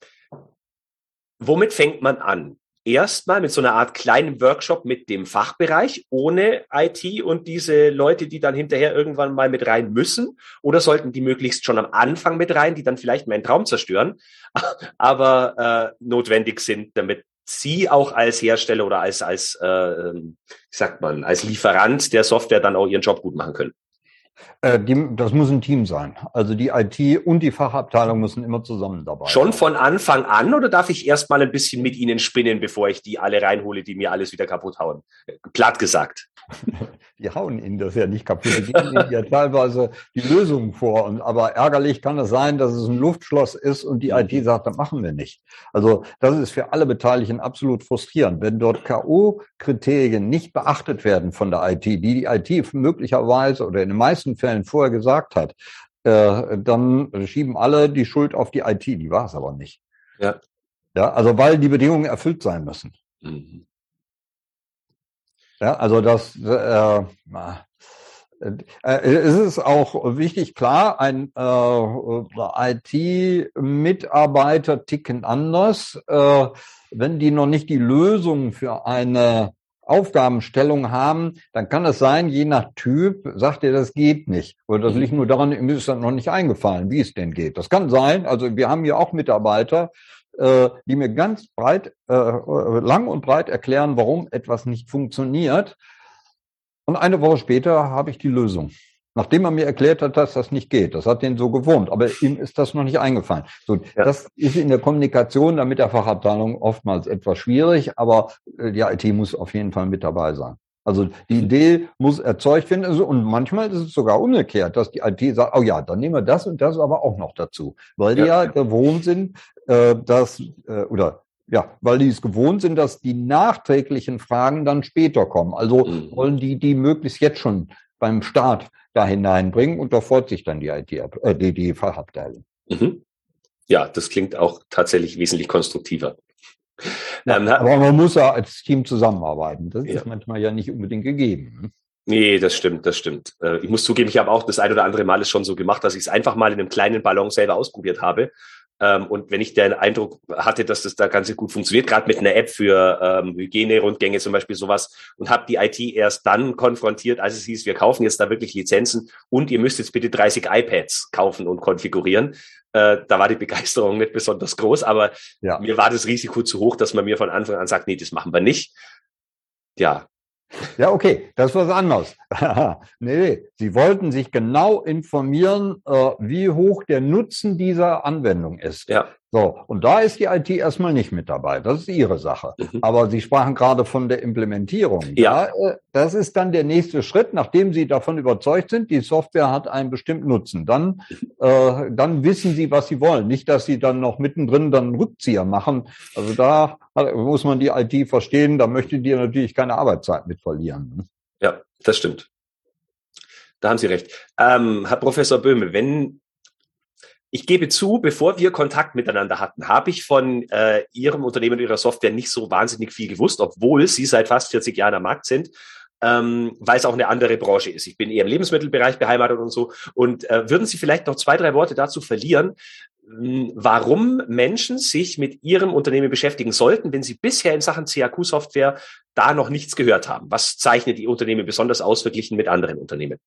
womit fängt man an? Erstmal mit so einer Art kleinen Workshop mit dem Fachbereich ohne IT und diese Leute, die dann hinterher irgendwann mal mit rein müssen? Oder sollten die möglichst schon am Anfang mit rein, die dann vielleicht meinen Traum zerstören, aber äh, notwendig sind, damit Sie auch als Hersteller oder als, als äh, ähm, wie sagt man, als Lieferant der Software dann auch Ihren Job gut machen können? Äh, die, das muss ein Team sein. Also die IT und die Fachabteilung müssen immer zusammen dabei. Schon von Anfang an oder darf ich erst mal ein bisschen mit Ihnen spinnen, bevor ich die alle reinhole, die mir alles wieder kaputt hauen? Platt gesagt. die hauen ihnen das ja nicht kaputt. Die geben ihnen ja teilweise die Lösungen vor. Und, aber ärgerlich kann es sein, dass es ein Luftschloss ist und die IT sagt, das machen wir nicht. Also das ist für alle Beteiligten absolut frustrierend. Wenn dort K.O.-Kriterien nicht beachtet werden von der IT, die die IT möglicherweise oder in den meisten Fällen vorher gesagt hat, äh, dann schieben alle die Schuld auf die IT. Die war es aber nicht. Ja. Ja, also weil die Bedingungen erfüllt sein müssen. Mhm. Ja, also das äh, äh, es ist auch wichtig, klar, ein äh, IT-Mitarbeiter ticken anders. Äh, wenn die noch nicht die Lösung für eine Aufgabenstellung haben, dann kann es sein, je nach Typ, sagt er, das geht nicht. Oder das liegt nur daran, ihm ist dann noch nicht eingefallen, wie es denn geht. Das kann sein. Also wir haben hier auch Mitarbeiter, äh, die mir ganz breit, äh, lang und breit erklären, warum etwas nicht funktioniert. Und eine Woche später habe ich die Lösung. Nachdem er mir erklärt hat, dass das nicht geht. Das hat den so gewohnt, aber ihm ist das noch nicht eingefallen. So, ja. Das ist in der Kommunikation dann mit der Fachabteilung oftmals etwas schwierig, aber äh, die IT muss auf jeden Fall mit dabei sein. Also die Idee muss erzeugt werden. Also, und manchmal ist es sogar umgekehrt, dass die IT sagt, oh ja, dann nehmen wir das und das aber auch noch dazu. Weil die ja, ja gewohnt sind, äh, dass, äh, oder ja, weil die es gewohnt sind, dass die nachträglichen Fragen dann später kommen. Also mhm. wollen die die möglichst jetzt schon beim Start da hineinbringen und da freut sich dann die IT, äh, die, die Fachabteilung. Mhm. Ja, das klingt auch tatsächlich wesentlich konstruktiver. Ja, ähm, aber man muss ja als Team zusammenarbeiten. Das ja. ist manchmal ja nicht unbedingt gegeben. Ne? Nee, das stimmt, das stimmt. Äh, ich muss zugeben, ich habe auch das ein oder andere Mal es schon so gemacht, dass ich es einfach mal in einem kleinen Ballon selber ausprobiert habe ähm, und wenn ich den Eindruck hatte, dass das da ganz gut funktioniert, gerade mit einer App für ähm, Hygiene-Rundgänge zum Beispiel sowas, und habe die IT erst dann konfrontiert, als es hieß, wir kaufen jetzt da wirklich Lizenzen und ihr müsst jetzt bitte 30 iPads kaufen und konfigurieren. Äh, da war die Begeisterung nicht besonders groß, aber ja. mir war das Risiko zu hoch, dass man mir von Anfang an sagt, nee, das machen wir nicht. Ja, ja, okay, das ist was anderes. nee, Sie wollten sich genau informieren, äh, wie hoch der Nutzen dieser Anwendung ist. Ja. So, und da ist die IT erstmal nicht mit dabei. Das ist Ihre Sache. Mhm. Aber Sie sprachen gerade von der Implementierung. Ja. Da, äh, das ist dann der nächste Schritt, nachdem Sie davon überzeugt sind, die Software hat einen bestimmten Nutzen. Dann, äh, dann wissen Sie, was Sie wollen. Nicht, dass Sie dann noch mittendrin dann einen Rückzieher machen. Also da muss man die IT verstehen. Da möchte die natürlich keine Arbeitszeit mit verlieren. Ne? Ja, das stimmt. Da haben Sie recht. Ähm, Herr Professor Böhme, wenn ich gebe zu, bevor wir Kontakt miteinander hatten, habe ich von äh, Ihrem Unternehmen, Ihrer Software nicht so wahnsinnig viel gewusst, obwohl Sie seit fast 40 Jahren am Markt sind, ähm, weil es auch eine andere Branche ist. Ich bin eher im Lebensmittelbereich beheimatet und so. Und äh, würden Sie vielleicht noch zwei, drei Worte dazu verlieren, hm, warum Menschen sich mit Ihrem Unternehmen beschäftigen sollten, wenn sie bisher in Sachen CAQ-Software da noch nichts gehört haben? Was zeichnet die Unternehmen besonders aus verglichen mit anderen Unternehmen?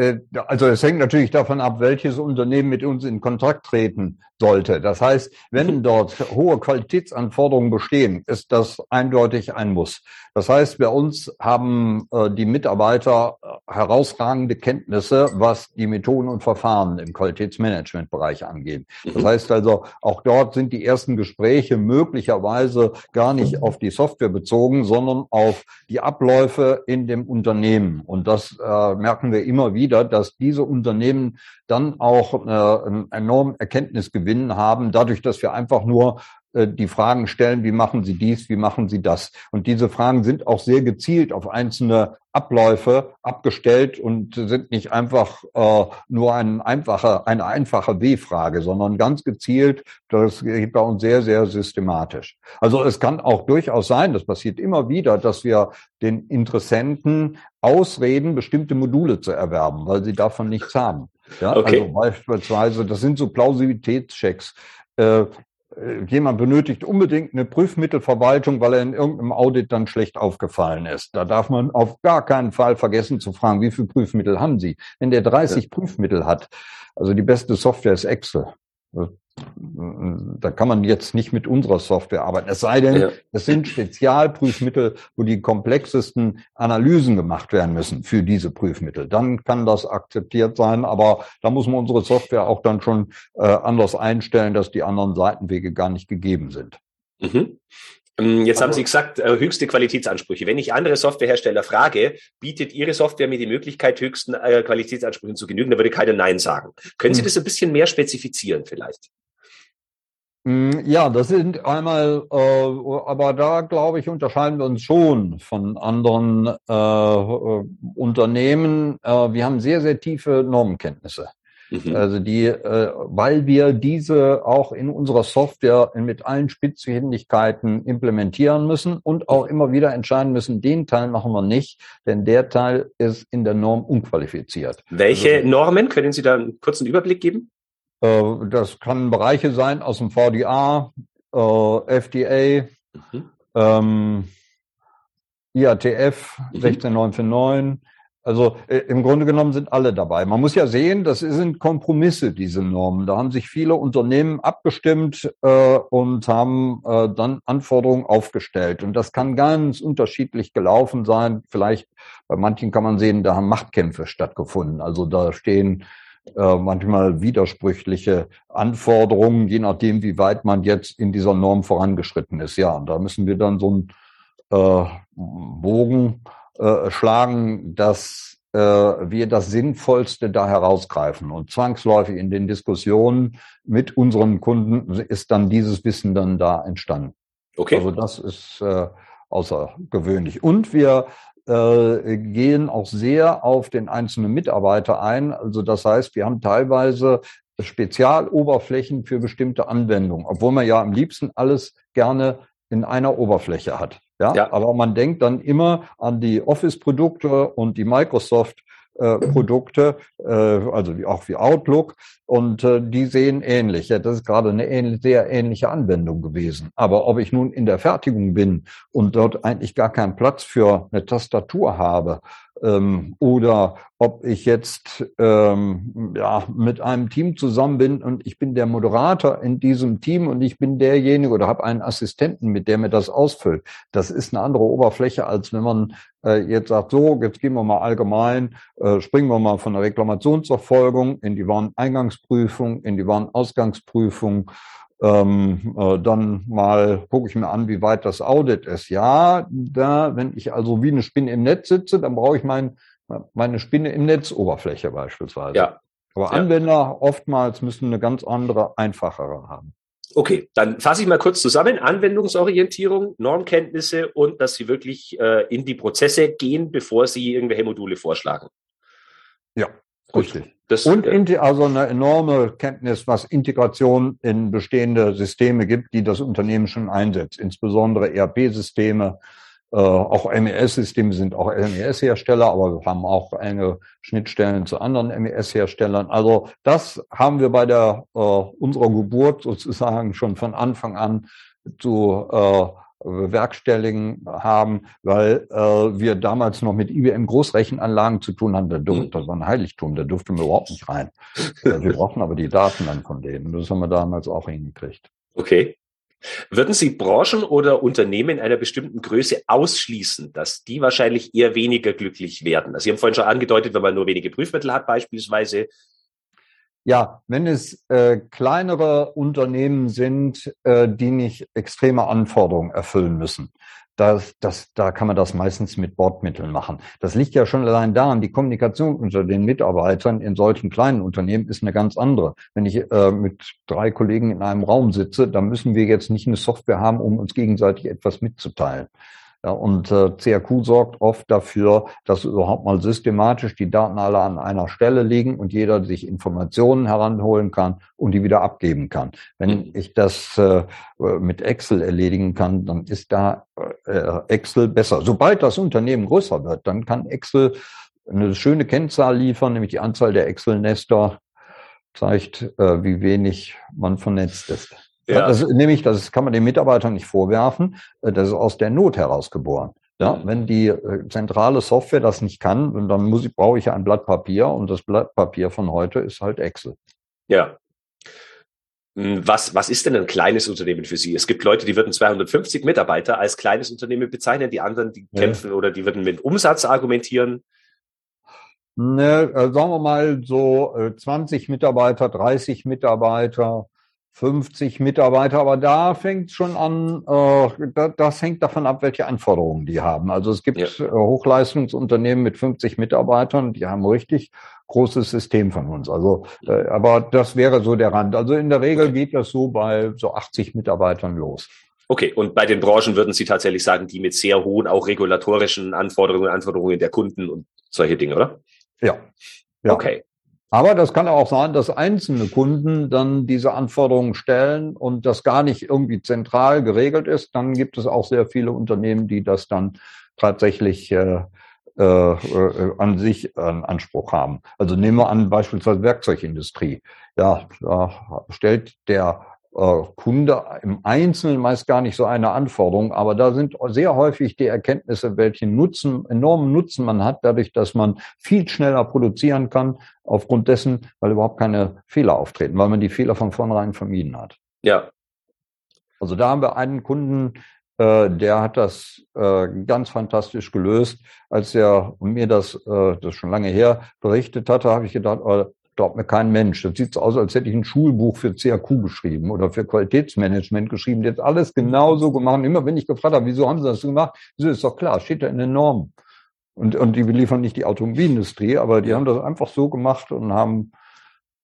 Äh, also es hängt natürlich davon ab, welches Unternehmen mit uns in Kontakt treten sollte. Das heißt, wenn mhm. dort hohe Qualitätsanforderungen bestehen, ist das eindeutig ein Muss. Das heißt, bei uns haben äh, die Mitarbeiter äh, herausragende Kenntnisse, was die Methoden und Verfahren im Qualitätsmanagementbereich angeht. Das mhm. heißt also, auch dort sind die ersten Gespräche möglicherweise gar nicht auf die Software bezogen, sondern auf die Abläufe in dem Unternehmen. Und das merken wir immer wieder, dass diese Unternehmen dann auch äh, einen enormen Erkenntnisgewinn haben, dadurch, dass wir einfach nur die Fragen stellen, wie machen Sie dies, wie machen Sie das? Und diese Fragen sind auch sehr gezielt auf einzelne Abläufe abgestellt und sind nicht einfach äh, nur ein einfache, eine einfache W-Frage, sondern ganz gezielt, das geht bei uns sehr, sehr systematisch. Also es kann auch durchaus sein, das passiert immer wieder, dass wir den Interessenten ausreden, bestimmte Module zu erwerben, weil sie davon nichts haben. Ja, okay. also beispielsweise, das sind so Plausibilitätschecks. Äh, jemand benötigt unbedingt eine Prüfmittelverwaltung, weil er in irgendeinem Audit dann schlecht aufgefallen ist. Da darf man auf gar keinen Fall vergessen zu fragen, wie viele Prüfmittel haben Sie? Wenn der 30 ja. Prüfmittel hat, also die beste Software ist Excel. Da kann man jetzt nicht mit unserer Software arbeiten. Es sei denn, ja. es sind Spezialprüfmittel, wo die komplexesten Analysen gemacht werden müssen für diese Prüfmittel. Dann kann das akzeptiert sein, aber da muss man unsere Software auch dann schon äh, anders einstellen, dass die anderen Seitenwege gar nicht gegeben sind. Mhm. Ähm, jetzt haben Sie gesagt, äh, höchste Qualitätsansprüche. Wenn ich andere Softwarehersteller frage, bietet Ihre Software mir die Möglichkeit, höchsten äh, Qualitätsansprüchen zu genügen, da würde keiner Nein sagen. Können Sie hm. das ein bisschen mehr spezifizieren vielleicht? Hm, ja, das sind einmal, äh, aber da glaube ich, unterscheiden wir uns schon von anderen äh, Unternehmen. Äh, wir haben sehr, sehr tiefe Normenkenntnisse. Mhm. Also die, äh, weil wir diese auch in unserer Software mit allen Spitzfindigkeiten implementieren müssen und auch immer wieder entscheiden müssen, den Teil machen wir nicht, denn der Teil ist in der Norm unqualifiziert. Welche also, Normen? Können Sie da einen kurzen Überblick geben? Äh, das kann Bereiche sein aus dem VDA, äh, FDA, mhm. ähm, IATF mhm. 16949, also äh, im Grunde genommen sind alle dabei. Man muss ja sehen, das sind Kompromisse, diese Normen. Da haben sich viele Unternehmen abgestimmt äh, und haben äh, dann Anforderungen aufgestellt. Und das kann ganz unterschiedlich gelaufen sein. Vielleicht bei manchen kann man sehen, da haben Machtkämpfe stattgefunden. Also da stehen äh, manchmal widersprüchliche Anforderungen, je nachdem, wie weit man jetzt in dieser Norm vorangeschritten ist. Ja, und da müssen wir dann so einen äh, Bogen äh, schlagen, dass äh, wir das Sinnvollste da herausgreifen. Und zwangsläufig in den Diskussionen mit unseren Kunden ist dann dieses Wissen dann da entstanden. Okay. Also das ist äh, außergewöhnlich. Und wir äh, gehen auch sehr auf den einzelnen Mitarbeiter ein. Also das heißt, wir haben teilweise Spezialoberflächen für bestimmte Anwendungen, obwohl man ja am liebsten alles gerne in einer Oberfläche hat. Ja, ja. aber man denkt dann immer an die Office-Produkte und die Microsoft äh, Produkte, äh, also wie, auch wie Outlook, und äh, die sehen ähnlich. Ja, das ist gerade eine ähnlich, sehr ähnliche Anwendung gewesen. Aber ob ich nun in der Fertigung bin und dort eigentlich gar keinen Platz für eine Tastatur habe ähm, oder ob ich jetzt ähm, ja, mit einem Team zusammen bin und ich bin der Moderator in diesem Team und ich bin derjenige oder habe einen Assistenten, mit der mir das ausfüllt. Das ist eine andere Oberfläche, als wenn man äh, jetzt sagt, so, jetzt gehen wir mal allgemein, äh, springen wir mal von der Reklamationsverfolgung in die Wareneingangsprüfung, in die Warenausgangsprüfung ähm, äh, dann mal gucke ich mir an, wie weit das Audit ist. Ja, da, wenn ich also wie eine Spinne im Netz sitze, dann brauche ich mein, meine Spinne im Netzoberfläche beispielsweise. Ja. Aber Anwender ja. oftmals müssen eine ganz andere, einfachere haben. Okay, dann fasse ich mal kurz zusammen. Anwendungsorientierung, Normkenntnisse und dass Sie wirklich äh, in die Prozesse gehen, bevor Sie irgendwelche Module vorschlagen. Ja, richtig. Das, und äh, also eine enorme Kenntnis, was Integration in bestehende Systeme gibt, die das Unternehmen schon einsetzt, insbesondere ERP-Systeme, äh, auch MES-Systeme sind auch MES-Hersteller, aber wir haben auch enge Schnittstellen zu anderen MES-Herstellern. Also das haben wir bei der äh, unserer Geburt sozusagen schon von Anfang an zu äh, bewerkstelligen haben, weil äh, wir damals noch mit IBM Großrechenanlagen zu tun hatten. Mhm. Das war ein Heiligtum, da durften wir überhaupt nicht rein. wir brauchten aber die Daten dann von denen. Das haben wir damals auch hingekriegt. Okay. Würden Sie Branchen oder Unternehmen einer bestimmten Größe ausschließen, dass die wahrscheinlich eher weniger glücklich werden? Also Sie haben vorhin schon angedeutet, wenn man nur wenige Prüfmittel hat beispielsweise. Ja, wenn es äh, kleinere Unternehmen sind, äh, die nicht extreme Anforderungen erfüllen müssen, das, das, da kann man das meistens mit Bordmitteln machen. Das liegt ja schon allein daran, die Kommunikation unter den Mitarbeitern in solchen kleinen Unternehmen ist eine ganz andere. Wenn ich äh, mit drei Kollegen in einem Raum sitze, dann müssen wir jetzt nicht eine Software haben, um uns gegenseitig etwas mitzuteilen. Ja, und äh, CRQ sorgt oft dafür, dass überhaupt mal systematisch die Daten alle an einer Stelle liegen und jeder sich Informationen heranholen kann und die wieder abgeben kann. Wenn mhm. ich das äh, mit Excel erledigen kann, dann ist da äh, Excel besser. Sobald das Unternehmen größer wird, dann kann Excel eine schöne Kennzahl liefern, nämlich die Anzahl der Excel-Nester zeigt, äh, wie wenig man vernetzt ist. Ja. Das, nämlich, das kann man den Mitarbeitern nicht vorwerfen, äh, das ist aus der Not herausgeboren. Ja, mhm. wenn die äh, zentrale Software das nicht kann, dann muss ich, brauche ich ein Blatt Papier und das Blatt Papier von heute ist halt Excel. Ja. Hm, was, was ist denn ein kleines Unternehmen für Sie? Es gibt Leute, die würden 250 Mitarbeiter als kleines Unternehmen bezeichnen, die anderen, die ja. kämpfen oder die würden mit Umsatz argumentieren. Ne, äh, sagen wir mal so äh, 20 Mitarbeiter, 30 Mitarbeiter, 50 Mitarbeiter, aber da fängt schon an, äh, das hängt davon ab, welche Anforderungen die haben. Also es gibt ja. Äh, Hochleistungsunternehmen mit 50 Mitarbeitern, die haben richtig großes System von uns. Also, äh, aber das wäre so der Rand. Also in der Regel geht das so bei so 80 Mitarbeitern los. Okay, und bei den Branchen würden Sie tatsächlich sagen, die mit sehr hohen, auch regulatorischen Anforderungen, Anforderungen der Kunden und solche Dinge, oder? Ja. ja. Okay. Aber das kann auch sein, dass einzelne Kunden dann diese Anforderungen stellen und das gar nicht irgendwie zentral geregelt ist. Dann gibt es auch sehr viele Unternehmen, die das dann tatsächlich äh, äh, äh an sich einen Anspruch haben. Also nehmen wir an beispielsweise Werkzeugindustrie. Ja, da stellt der äh, Kunde im Einzelnen meist gar nicht so eine Anforderung, aber da sind sehr häufig die Erkenntnisse, welchen Nutzen, enormen Nutzen man hat, dadurch, dass man viel schneller produzieren kann, aufgrund dessen, weil überhaupt keine Fehler auftreten, weil man die Fehler von vornherein vermieden hat. Ja. Also da haben wir einen Kunden, äh, der hat das äh, ganz fantastisch gelöst. Als er mir das, äh, das schon lange her, berichtet hatte, habe ich gedacht, oh, glaubt mir kein Mensch. Das sieht so aus, als hätte ich ein Schulbuch für CAQ geschrieben oder für Qualitätsmanagement geschrieben. Jetzt alles genauso gemacht. Immer wenn ich gefragt habe, wieso haben Sie das gemacht? Das ist doch klar, steht da in den Normen. Und, und die beliefern nicht die Automobilindustrie, aber die haben das einfach so gemacht und haben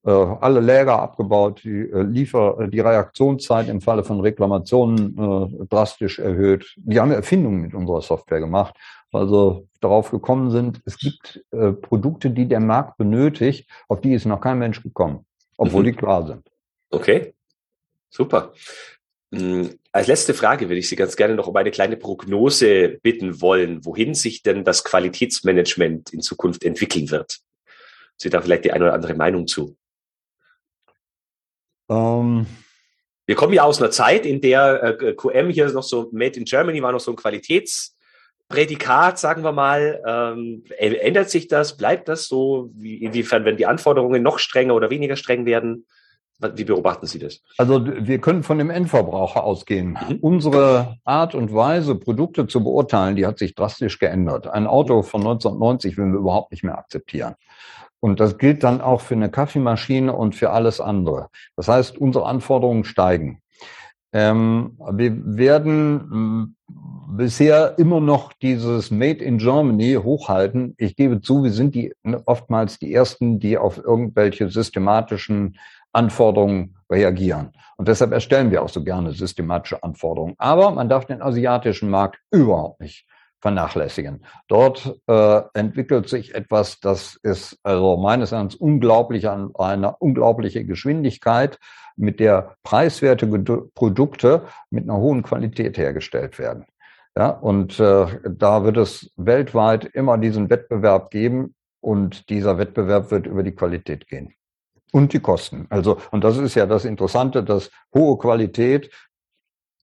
äh, alle Läger abgebaut, die äh, Liefer, äh, die Reaktionszeit im Falle von Reklamationen äh, drastisch erhöht. Die haben Erfindungen mit unserer Software gemacht also darauf gekommen sind, es gibt äh, Produkte, die der Markt benötigt, auf die ist noch kein Mensch gekommen, obwohl mhm. die klar sind. Okay, super. Hm, als letzte Frage würde ich Sie ganz gerne noch um eine kleine Prognose bitten wollen, wohin sich denn das Qualitätsmanagement in Zukunft entwickeln wird. Sie da vielleicht die eine oder andere Meinung zu? Um. Ähm. Wir kommen ja aus einer Zeit, in der äh, QM hier noch so Made in Germany war noch so ein Qualitäts- Prädikat, sagen wir mal, ähm, ändert sich das? Bleibt das so? Wie, inwiefern werden die Anforderungen noch strenger oder weniger streng werden? Wie beobachten Sie das? Also wir können von dem Endverbraucher ausgehen. Mhm. Unsere Art und Weise, Produkte zu beurteilen, die hat sich drastisch geändert. Ein Auto von 1990 würden wir überhaupt nicht mehr akzeptieren. Und das gilt dann auch für eine Kaffeemaschine und für alles andere. Das heißt, unsere Anforderungen steigen. Ähm, wir werden bisher immer noch dieses Made in Germany hochhalten. Ich gebe zu, wir sind die oftmals die ersten, die auf irgendwelche systematischen Anforderungen reagieren. Und deshalb erstellen wir auch so gerne systematische Anforderungen. Aber man darf den asiatischen Markt überhaupt nicht vernachlässigen. Dort äh, entwickelt sich etwas, das ist also meines Erachtens unglaublich an einer unglaubliche Geschwindigkeit, mit der preiswerte Produkte mit einer hohen Qualität hergestellt werden. Ja, und äh, da wird es weltweit immer diesen Wettbewerb geben und dieser Wettbewerb wird über die Qualität gehen. Und die Kosten. Also, und das ist ja das Interessante, dass hohe Qualität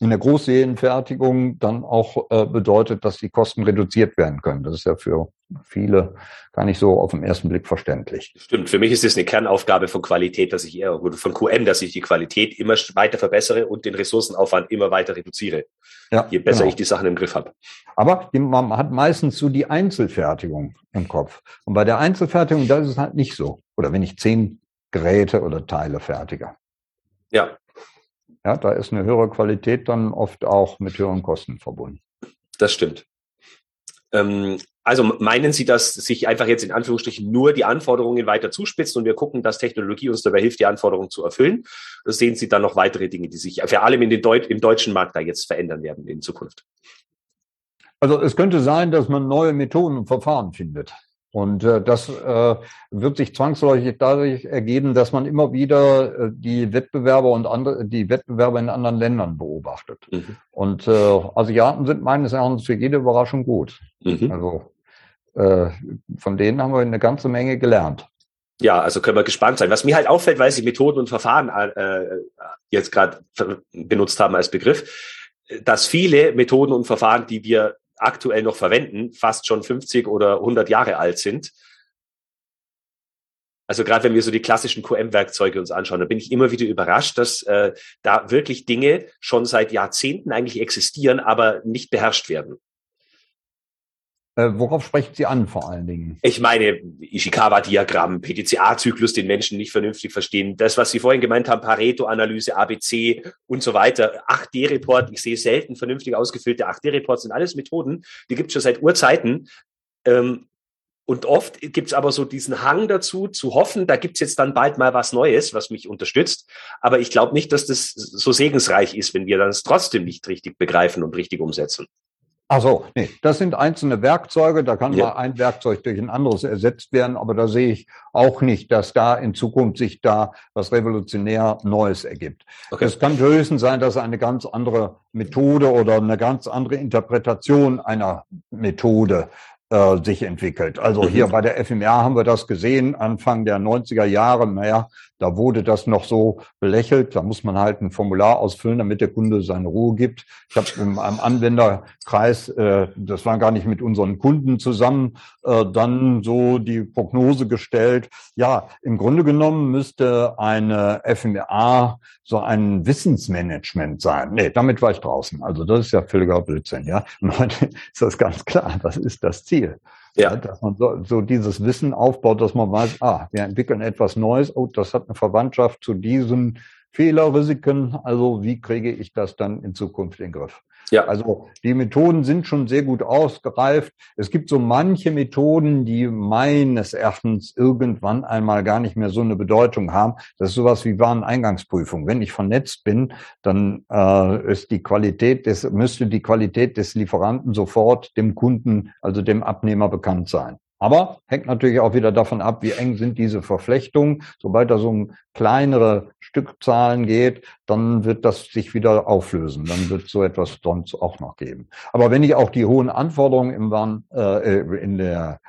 in der Großserienfertigung dann auch äh, bedeutet, dass die Kosten reduziert werden können. Das ist ja für viele gar nicht so auf den ersten Blick verständlich. Stimmt. Für mich ist es eine Kernaufgabe von Qualität, dass ich eher, oder von QM, dass ich die Qualität immer weiter verbessere und den Ressourcenaufwand immer weiter reduziere. Ja, je besser genau. ich die Sachen im Griff habe. Aber man hat meistens so die Einzelfertigung im Kopf. Und bei der Einzelfertigung, da ist es halt nicht so. Oder wenn ich zehn Geräte oder Teile fertige. Ja. Ja, da ist eine höhere Qualität dann oft auch mit höheren Kosten verbunden. Das stimmt. Ähm, also meinen Sie, dass sich einfach jetzt in Anführungsstrichen nur die Anforderungen weiter zuspitzen und wir gucken, dass Technologie uns dabei hilft, die Anforderungen zu erfüllen? Oder sehen Sie dann noch weitere Dinge, die sich vor allem in den Deut im deutschen Markt da jetzt verändern werden in Zukunft? Also es könnte sein, dass man neue Methoden und Verfahren findet. Und äh, das äh, wird sich zwangsläufig dadurch ergeben, dass man immer wieder äh, die Wettbewerber und andere, die Wettbewerber in anderen Ländern beobachtet. Mhm. Und äh, Asiaten sind meines Erachtens für jede Überraschung gut. Mhm. Also äh, von denen haben wir eine ganze Menge gelernt. Ja, also können wir gespannt sein. Was mir halt auffällt, weil Sie Methoden und Verfahren äh, jetzt gerade benutzt haben als Begriff, dass viele Methoden und Verfahren, die wir aktuell noch verwenden, fast schon 50 oder 100 Jahre alt sind. Also gerade wenn wir so die klassischen QM-Werkzeuge uns anschauen, da bin ich immer wieder überrascht, dass äh, da wirklich Dinge schon seit Jahrzehnten eigentlich existieren, aber nicht beherrscht werden. Äh, worauf sprechen Sie an vor allen Dingen? Ich meine, Ishikawa-Diagramm, PDCA-Zyklus, den Menschen nicht vernünftig verstehen. Das, was Sie vorhin gemeint haben, Pareto-Analyse, ABC und so weiter. 8D-Report, ich sehe selten vernünftig ausgefüllte 8D-Reports, sind alles Methoden, die gibt es schon seit Urzeiten. Ähm, und oft gibt es aber so diesen Hang dazu, zu hoffen, da gibt es jetzt dann bald mal was Neues, was mich unterstützt. Aber ich glaube nicht, dass das so segensreich ist, wenn wir das trotzdem nicht richtig begreifen und richtig umsetzen. Ach so, nee, das sind einzelne Werkzeuge. Da kann ja. mal ein Werkzeug durch ein anderes ersetzt werden, aber da sehe ich auch nicht, dass da in Zukunft sich da was revolutionär Neues ergibt. Okay. Es kann höchstens sein, dass eine ganz andere Methode oder eine ganz andere Interpretation einer Methode äh, sich entwickelt. Also mhm. hier bei der FMR haben wir das gesehen, Anfang der 90er Jahre. Naja, da wurde das noch so belächelt. Da muss man halt ein Formular ausfüllen, damit der Kunde seine Ruhe gibt. Ich habe im einem Anwenderkreis, äh, das war gar nicht mit unseren Kunden zusammen, äh, dann so die Prognose gestellt. Ja, im Grunde genommen müsste eine FMA so ein Wissensmanagement sein. Nee, damit war ich draußen. Also das ist ja völliger Blödsinn, ja. Und heute ist das ganz klar. Das ist das Ziel. Ja. Dass man so, so dieses Wissen aufbaut, dass man weiß, ah, wir entwickeln etwas Neues, oh, das hat eine Verwandtschaft zu diesen Fehlerrisiken, also wie kriege ich das dann in Zukunft in den Griff? Ja. Also die Methoden sind schon sehr gut ausgereift. Es gibt so manche Methoden, die meines Erachtens irgendwann einmal gar nicht mehr so eine Bedeutung haben. Das ist sowas wie Wareneingangsprüfung. Wenn ich vernetzt bin, dann äh, ist die Qualität des, müsste die Qualität des Lieferanten sofort dem Kunden, also dem Abnehmer bekannt sein. Aber hängt natürlich auch wieder davon ab, wie eng sind diese Verflechtungen. Sobald da so um kleinere Stückzahlen geht, dann wird das sich wieder auflösen. Dann wird so etwas sonst auch noch geben. Aber wenn ich auch die hohen Anforderungen im Waren, äh, in der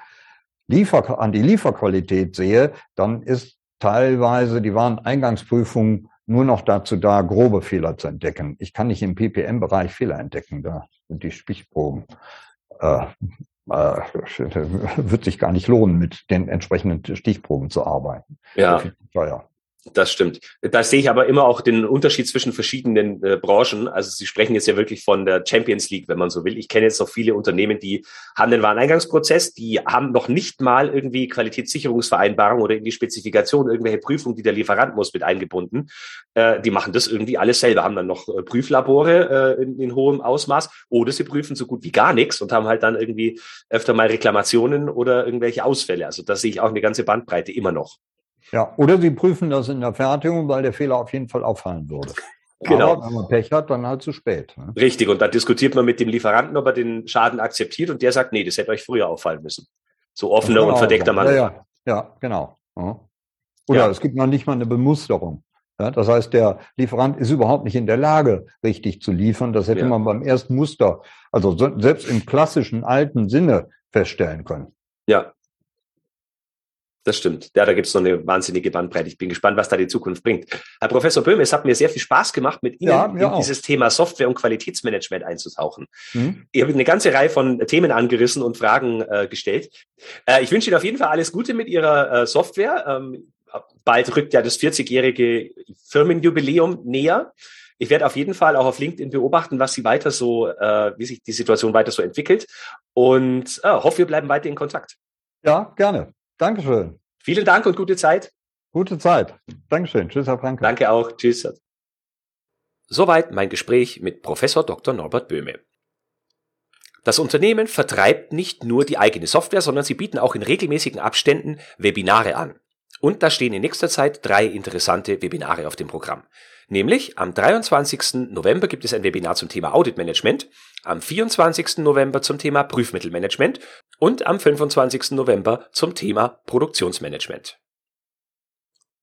Liefer an die Lieferqualität sehe, dann ist teilweise die Wareneingangsprüfung nur noch dazu da, grobe Fehler zu entdecken. Ich kann nicht im PPM-Bereich Fehler entdecken. Da sind die Stichproben äh, äh, wird sich gar nicht lohnen, mit den entsprechenden Stichproben zu arbeiten. Ja. Teuer. Das stimmt. Da sehe ich aber immer auch den Unterschied zwischen verschiedenen äh, Branchen. Also Sie sprechen jetzt ja wirklich von der Champions League, wenn man so will. Ich kenne jetzt noch viele Unternehmen, die haben den Wareneingangsprozess, die haben noch nicht mal irgendwie Qualitätssicherungsvereinbarung oder in die Spezifikation irgendwelche Prüfungen, die der Lieferant muss, mit eingebunden. Äh, die machen das irgendwie alles selber, haben dann noch äh, Prüflabore äh, in, in hohem Ausmaß oder sie prüfen so gut wie gar nichts und haben halt dann irgendwie öfter mal Reklamationen oder irgendwelche Ausfälle. Also da sehe ich auch eine ganze Bandbreite immer noch. Ja, oder Sie prüfen das in der Fertigung, weil der Fehler auf jeden Fall auffallen würde. Genau. Aber wenn man Pech hat, dann halt zu spät. Ne? Richtig, und dann diskutiert man mit dem Lieferanten, ob er den Schaden akzeptiert und der sagt, nee, das hätte euch früher auffallen müssen. So offener und verdeckter Mann. Ja, ja, ja genau. Ja. Oder ja. es gibt noch nicht mal eine Bemusterung. Das heißt, der Lieferant ist überhaupt nicht in der Lage, richtig zu liefern. Das hätte man beim ersten Muster, also selbst im klassischen alten Sinne feststellen können. Ja, Das stimmt. Ja, da gibt es noch eine wahnsinnige Bandbreite. Ich bin gespannt, was da die Zukunft bringt. Herr Professor Böhm, es hat mir sehr viel Spaß gemacht, mit Ihnen ja, in auch. dieses Thema Software und Qualitätsmanagement einzutauchen. Hm? Ihr habt eine ganze Reihe von Themen angerissen und Fragen äh, gestellt. Äh, ich wünsche Ihnen auf jeden Fall alles Gute mit Ihrer äh, Software. Ähm, bald rückt ja das 40-jährige Firmenjubiläum näher. Ich werde auf jeden Fall auch auf LinkedIn beobachten, was Sie weiter so, äh, wie sich die Situation weiter so entwickelt und äh, hoffe, wir bleiben weiter in Kontakt. Ja, gerne. Dankeschön. Vielen Dank und gute Zeit. Gute Zeit. Dankeschön. Tschüss, Herr Franke. Danke auch. Tschüss. Soweit mein Gespräch mit Professor Dr. Norbert Böhme. Das Unternehmen vertreibt nicht nur die eigene Software, sondern sie bieten auch in regelmäßigen Abständen Webinare an. Und da stehen in nächster Zeit drei interessante Webinare auf dem Programm. Nämlich am 23. November gibt es ein Webinar zum Thema Audit Management, am 24. November zum Thema Prüfmittelmanagement und am 25. November zum Thema Produktionsmanagement.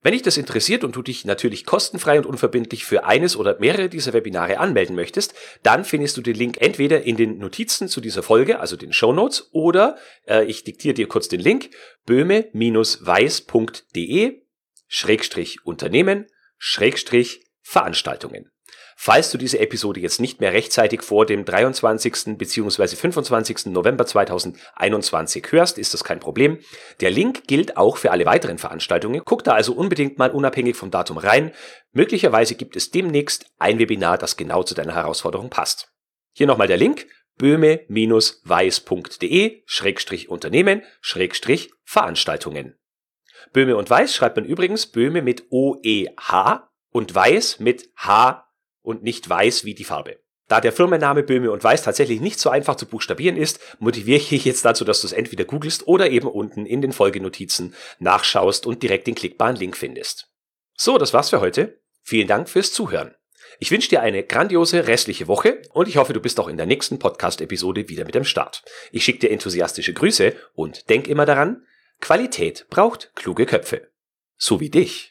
Wenn dich das interessiert und du dich natürlich kostenfrei und unverbindlich für eines oder mehrere dieser Webinare anmelden möchtest, dann findest du den Link entweder in den Notizen zu dieser Folge, also den Show Notes, oder äh, ich diktiere dir kurz den Link böhme-weiß.de Schrägstrich Unternehmen Schrägstrich Veranstaltungen. Falls du diese Episode jetzt nicht mehr rechtzeitig vor dem 23. bzw. 25. November 2021 hörst, ist das kein Problem. Der Link gilt auch für alle weiteren Veranstaltungen. Guck da also unbedingt mal unabhängig vom Datum rein. Möglicherweise gibt es demnächst ein Webinar, das genau zu deiner Herausforderung passt. Hier nochmal der Link böhme-weiß.de Schrägstrich Unternehmen Schrägstrich Veranstaltungen. Böhme und Weiß schreibt man übrigens Böhme mit OEH und Weiß mit H und nicht weiß wie die Farbe. Da der Firmenname Böhme und Weiß tatsächlich nicht so einfach zu buchstabieren ist, motiviere ich dich jetzt dazu, dass du es entweder googelst oder eben unten in den Folgenotizen nachschaust und direkt den klickbaren Link findest. So, das war's für heute. Vielen Dank fürs Zuhören. Ich wünsche dir eine grandiose restliche Woche und ich hoffe, du bist auch in der nächsten Podcast-Episode wieder mit dem Start. Ich schicke dir enthusiastische Grüße und denk immer daran, Qualität braucht kluge Köpfe. So wie dich.